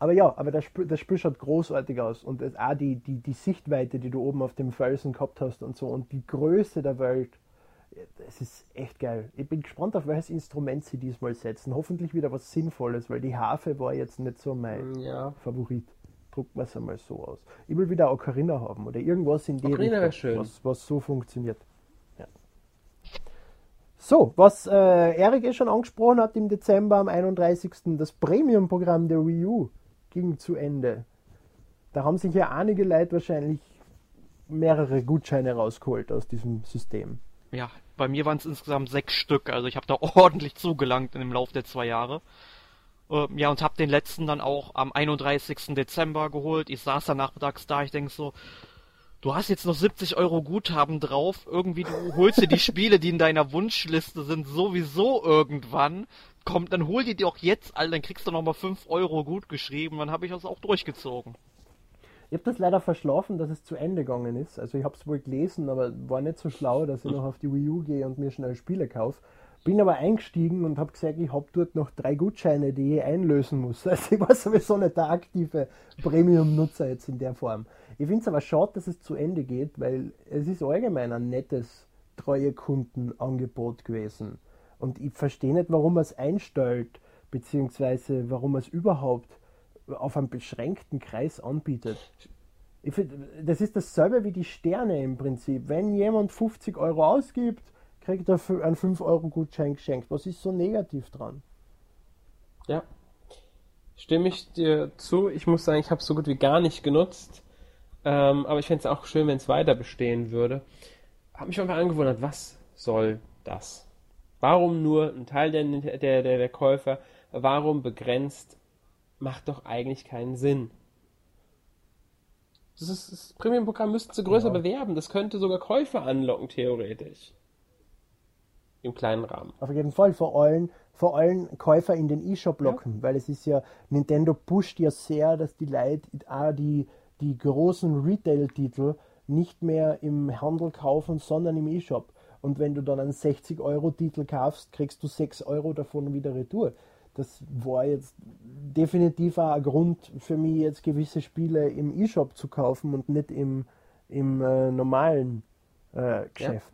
Aber ja, aber das Spiel, das Spiel schaut großartig aus. Und auch die, die, die Sichtweite, die du oben auf dem Felsen gehabt hast und so. Und die Größe der Welt es ist echt geil. Ich bin gespannt, auf welches Instrument sie diesmal setzen. Hoffentlich wieder was Sinnvolles, weil die Harfe war jetzt nicht so mein Ja. Favorit. Drucken wir es einmal so aus. Ich will wieder Ocarina haben oder irgendwas in die Ocarina Richtung, schön. Was, was so funktioniert. Ja. So, was äh, Erik eh schon angesprochen hat im Dezember am 31. Das Premium-Programm der Wii U ging zu Ende. Da haben sich ja einige Leute wahrscheinlich mehrere Gutscheine rausgeholt aus diesem System. Ja, bei mir waren es insgesamt sechs Stück, also ich habe da ordentlich zugelangt in dem Lauf der zwei Jahre. Ähm, ja, und habe den letzten dann auch am 31. Dezember geholt. Ich saß dann nachmittags da, ich denk so, du hast jetzt noch 70 Euro Guthaben drauf, irgendwie du holst dir die Spiele, die in deiner Wunschliste sind, sowieso irgendwann. Komm, dann hol die dir auch jetzt, all, dann kriegst du noch mal 5 Euro gut geschrieben, dann habe ich das auch durchgezogen. Ich habe das leider verschlafen, dass es zu Ende gegangen ist. Also ich habe es wohl gelesen, aber war nicht so schlau, dass ich noch auf die Wii U gehe und mir schnell Spiele kaufe. Bin aber eingestiegen und habe gesagt, ich habe dort noch drei Gutscheine, die ich einlösen muss. Also ich war sowieso nicht der aktive Premium-Nutzer jetzt in der Form. Ich finde es aber schade, dass es zu Ende geht, weil es ist allgemein ein nettes treue Kundenangebot gewesen. Und ich verstehe nicht, warum man es einstellt, beziehungsweise warum man es überhaupt auf einen beschränkten Kreis anbietet. Find, das ist dasselbe wie die Sterne im Prinzip. Wenn jemand 50 Euro ausgibt, kriegt er einen 5-Euro-Gutschein geschenkt. Was ist so negativ dran? Ja. Stimme ich dir zu. Ich muss sagen, ich habe es so gut wie gar nicht genutzt. Ähm, aber ich fände es auch schön, wenn es weiter bestehen würde. Habe mich einfach angewundert, was soll das? Warum nur ein Teil der, der, der, der Käufer? Warum begrenzt? Macht doch eigentlich keinen Sinn. Das, ist, das Premium-Programm müssten sie größer Ja. bewerben. Das könnte sogar Käufer anlocken, theoretisch. Im kleinen Rahmen. Auf jeden Fall vor allem, vor allem Käufer in den E-Shop locken, weil es ist ja, Nintendo pusht ja sehr, dass die Leute auch die, die großen Retail-Titel nicht mehr im Handel kaufen, sondern im E-Shop. Und wenn du dann einen 60-Euro-Titel kaufst, kriegst du 6 Euro davon wieder retour. Das war jetzt definitiv auch ein Grund für mich, jetzt gewisse Spiele im E-Shop zu kaufen und nicht im, im äh, normalen äh, Geschäft.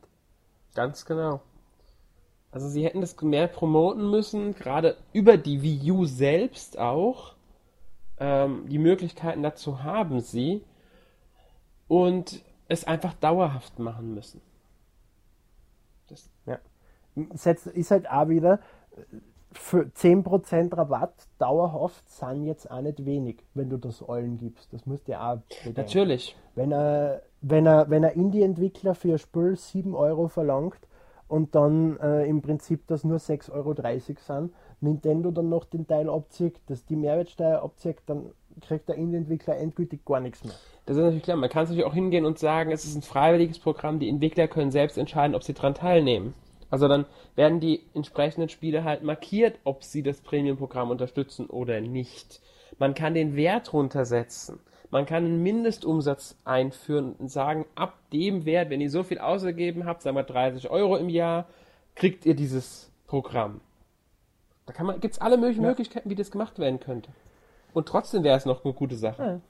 Ganz genau. Also sie hätten das mehr promoten müssen, gerade über die Wii U selbst auch. Ähm, die Möglichkeiten dazu haben sie. Und es einfach dauerhaft machen müssen. Das, Ja. Setz, ist halt auch wieder 10% Rabatt dauerhaft sind jetzt auch nicht wenig, wenn du das allen gibst. Das musst du ja auch bedenken. natürlich. Wenn er, wenn er, wenn er Indie-Entwickler für ein Spiel 7 Euro verlangt und dann äh, im Prinzip das nur 6,30 Euro sind, Nintendo dann noch den Teil abzieht, dass die Mehrwertsteuer abzieht, dann kriegt der Indie-Entwickler endgültig gar nichts mehr. Das ist natürlich klar. Man kann es natürlich auch hingehen und sagen, es ist ein freiwilliges Programm. Die Entwickler können selbst entscheiden, ob sie daran teilnehmen. Also dann werden die entsprechenden Spiele halt markiert, ob sie das Premium-Programm unterstützen oder nicht. Man kann den Wert runtersetzen. Man kann einen Mindestumsatz einführen und sagen, ab dem Wert, wenn ihr so viel ausgegeben habt, sagen wir 30 Euro im Jahr, kriegt ihr dieses Programm. Da kann man, gibt's alle möglichen Ja. Möglichkeiten, wie das gemacht werden könnte. Und trotzdem wäre es noch eine gute Sache. Ja.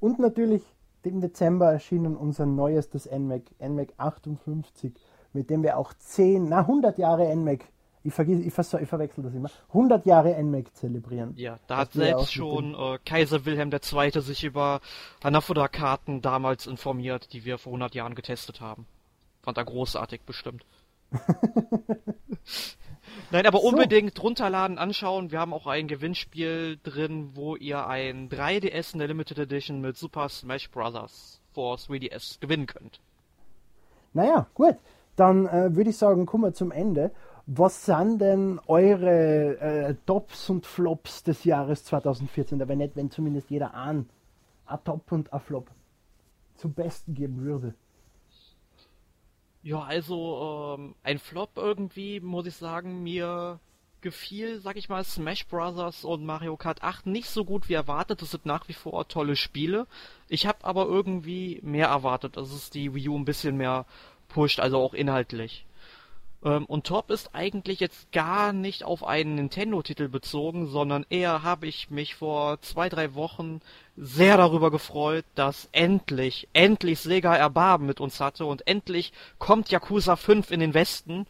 Und natürlich im Dezember erschienen unser neuestes NMAC, NMAC 58, mit dem wir auch 10, na 100 Jahre NMAC, ich, vergiss, ich, vers ich verwechsel das immer, 100 Jahre NMAC zelebrieren. Ja, da hat selbst schon äh, Kaiser Wilhelm II. sich über Hanafuda-Karten damals informiert, die wir vor 100 Jahren getestet haben. Fand er großartig bestimmt. Nein, aber So. unbedingt runterladen, anschauen. Wir haben auch ein Gewinnspiel drin, wo ihr ein 3DS in der Limited Edition mit Super Smash Bros. for 3DS gewinnen könnt. Naja, gut, dann äh, würde ich sagen, kommen wir zum Ende. Was sind denn eure äh, Tops und Flops des Jahres 2014? Aber nicht, wenn zumindest jeder ein, ein Top und ein Flop zum Besten geben würde. Ja, also ähm, ein Flop irgendwie, muss ich sagen, mir gefiel, sag ich mal, Smash Bros. und Mario Kart 8 nicht so gut wie erwartet. Das sind nach wie vor tolle Spiele. Ich habe aber irgendwie mehr erwartet, dass es die Wii U ein bisschen mehr pusht, also auch inhaltlich. Ähm, und Top ist eigentlich jetzt gar nicht auf einen Nintendo-Titel bezogen, sondern eher habe ich mich vor zwei, drei Wochen sehr darüber gefreut, dass endlich, endlich Sega Erbarben mit uns hatte und endlich kommt Yakuza 5 in den Westen.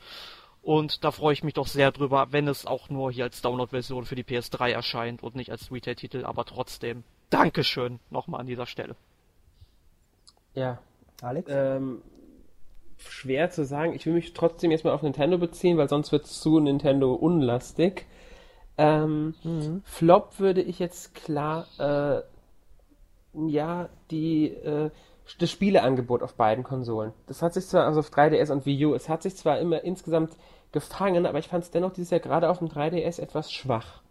Und da freue ich mich doch sehr drüber, wenn es auch nur hier als Download-Version für die PS3 erscheint und nicht als Retail-Titel, aber trotzdem. Dankeschön nochmal an dieser Stelle. Ja. Alex? Ähm, schwer zu sagen. Ich will mich trotzdem jetzt mal auf Nintendo beziehen, weil sonst wird es zu Nintendo unlastig. Ähm, mhm. Flop würde ich jetzt klar, äh, ja, die, äh, das Spieleangebot auf beiden Konsolen. Das hat sich zwar, also auf 3DS und Wii U, es hat sich zwar immer insgesamt gefangen, aber ich fand es dennoch dieses Jahr gerade auf dem 3DS etwas schwach.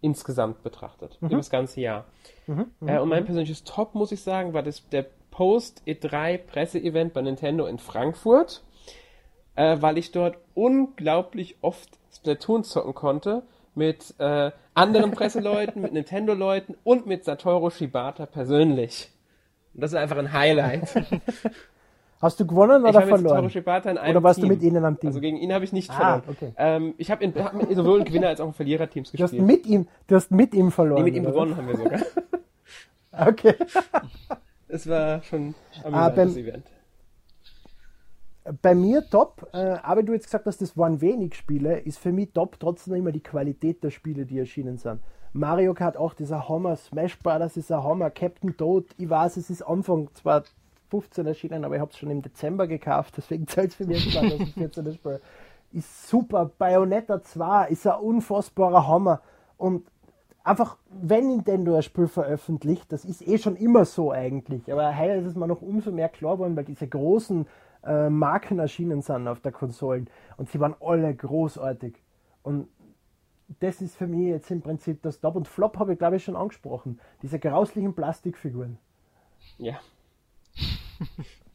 Insgesamt betrachtet. Mhm. Über das ganze Jahr. Mhm. Äh, und mein mhm. persönliches Top, muss ich sagen, war das, der Post-E3-Presseevent bei Nintendo in Frankfurt, äh, weil ich dort unglaublich oft Splatoon zocken konnte mit äh, anderen Presseleuten, mit Nintendo-Leuten und mit Satoru Shibata persönlich. Und das ist einfach ein Highlight. Hast du gewonnen oder verloren? oder warst Team. du mit ihnen am Team? Also gegen ihn habe ich nicht ah, verloren. Okay. Ähm, ich habe hab sowohl in Gewinner als auch in Verliererteams gespielt. Du hast mit ihm, du hast mit ihm verloren. Nee, mit ihm gewonnen haben wir sogar. okay. Es war schon ein ah, beim, Event. Bei mir top, äh, aber du jetzt gesagt hast, das waren wenig Spiele, ist für mich top trotzdem immer die Qualität der Spiele, die erschienen sind. Mario Kart 8 ist ein Hammer, Smash Brothers ist ein Hammer, Captain Toad, ich weiß, es ist Anfang 2015 erschienen, aber ich habe es schon im Dezember gekauft, deswegen zählt es für mich 2014 das Spiel. Ist super, Bayonetta 2 ist ein unfassbarer Hammer und einfach, wenn Nintendo ein Spiel veröffentlicht, das ist eh schon immer so eigentlich, aber heuer ist es mir noch umso mehr klar geworden, weil diese großen äh, Marken erschienen sind auf der Konsolen und sie waren alle großartig. Und das ist für mich jetzt im Prinzip das Top und Flop habe ich glaube ich schon angesprochen. Diese grauslichen Plastikfiguren. Ja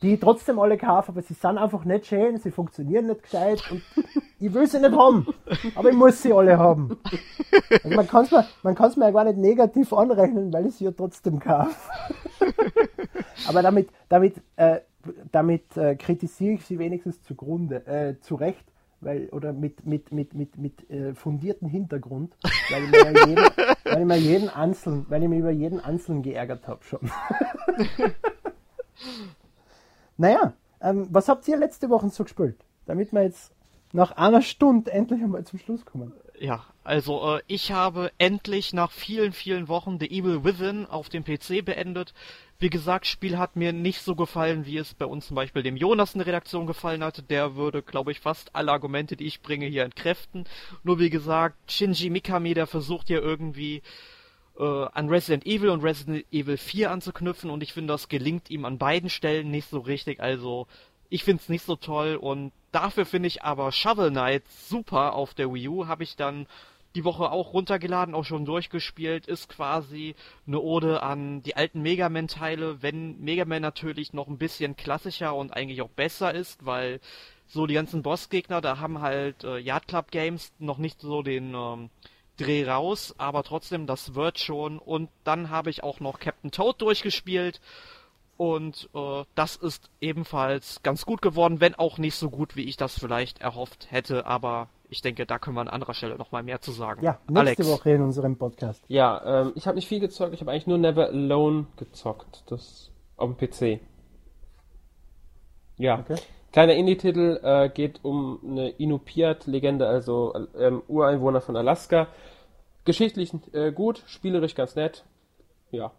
die trotzdem alle kaufe, aber sie sind einfach nicht schön, sie funktionieren nicht gescheit und ich will sie nicht haben, aber ich muss sie alle haben. Also man kann es mir, man kann's mir ja gar nicht negativ anrechnen, weil ich sie ja trotzdem kaufe. aber damit, damit, äh, damit äh, kritisiere ich sie wenigstens zugrunde, äh, zu Recht, weil, oder mit, mit, mit, mit, mit äh, fundierten Hintergrund, weil ich, mir jeden, weil ich mir jeden einzeln, weil ich mich über jeden einzelnen geärgert habe schon. Naja, ähm, was habt ihr letzte Woche so gespielt? Damit wir jetzt nach einer Stunde endlich einmal zum Schluss kommen. Ja, also äh, ich habe endlich nach vielen, vielen Wochen The Evil Within auf dem PC beendet. Wie gesagt, Spiel hat mir nicht so gefallen, wie es bei uns zum Beispiel dem Jonas in der Redaktion gefallen hatte. Der würde, glaube ich, fast alle Argumente, die ich bringe, hier entkräften. Nur wie gesagt, Shinji Mikami, der versucht hier irgendwie äh, an Resident Evil und Resident Evil 4 anzuknüpfen und ich finde, das gelingt ihm an beiden Stellen nicht so richtig. Also ich finde es nicht so toll und dafür finde ich aber Shovel Knight super auf der Wii U. Habe ich dann die Woche auch runtergeladen, auch schon durchgespielt, ist quasi eine Ode an die alten Mega Man Teile, wenn Mega Man natürlich noch ein bisschen klassischer und eigentlich auch besser ist, weil so die ganzen Bossgegner, da haben halt äh, Yard Club Games noch nicht so den ähm, Dreh raus, aber trotzdem, das wird schon. Und dann habe ich auch noch Captain Toad durchgespielt. Und äh, das ist ebenfalls ganz gut geworden, wenn auch nicht so gut, wie ich das vielleicht erhofft hätte. Aber ich denke, da können wir an anderer Stelle nochmal mehr zu sagen. Ja, nächste Alex. Woche in unserem Podcast. Ja, ähm, ich habe nicht viel gezockt. Ich habe eigentlich nur Never Alone gezockt. Das auf dem PC. Ja. Okay. Kleiner Indie-Titel äh, geht um eine Inupiat-Legende, also ähm, Ureinwohner von Alaska. Geschichtlich äh, gut, spielerisch ganz nett. Ja.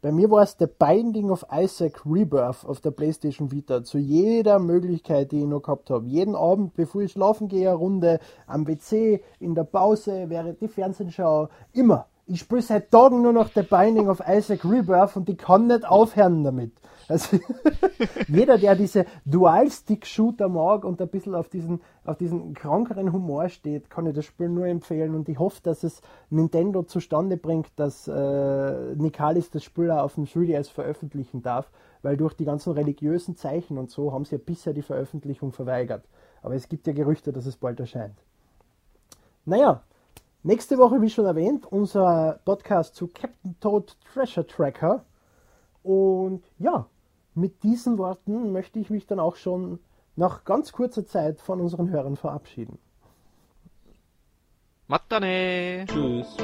Bei mir war es The Binding of Isaac Rebirth auf der PlayStation Vita. Zu jeder Möglichkeit, die ich noch gehabt habe. Jeden Abend, bevor ich schlafen gehe, eine Runde am PC, in der Pause, während ich Fernsehen schaue. Immer. Ich spiele seit Tagen nur noch The Binding of Isaac Rebirth und ich kann nicht aufhören damit. Also jeder, der diese Dual-Stick-Shooter mag und ein bisschen auf diesen, auf diesen krankeren Humor steht, kann ich das Spiel nur empfehlen und ich hoffe, dass es Nintendo zustande bringt, dass äh, Nikalis das Spiel auch auf dem 3DS veröffentlichen darf, weil durch die ganzen religiösen Zeichen und so haben sie ja bisher die Veröffentlichung verweigert. Aber es gibt ja Gerüchte, dass es bald erscheint. Naja, nächste Woche, wie schon erwähnt, unser Podcast zu Captain Toad Treasure Tracker. Und ja, mit diesen Worten möchte ich mich dann auch schon nach ganz kurzer Zeit von unseren Hörern verabschieden. Matane! Tschüss.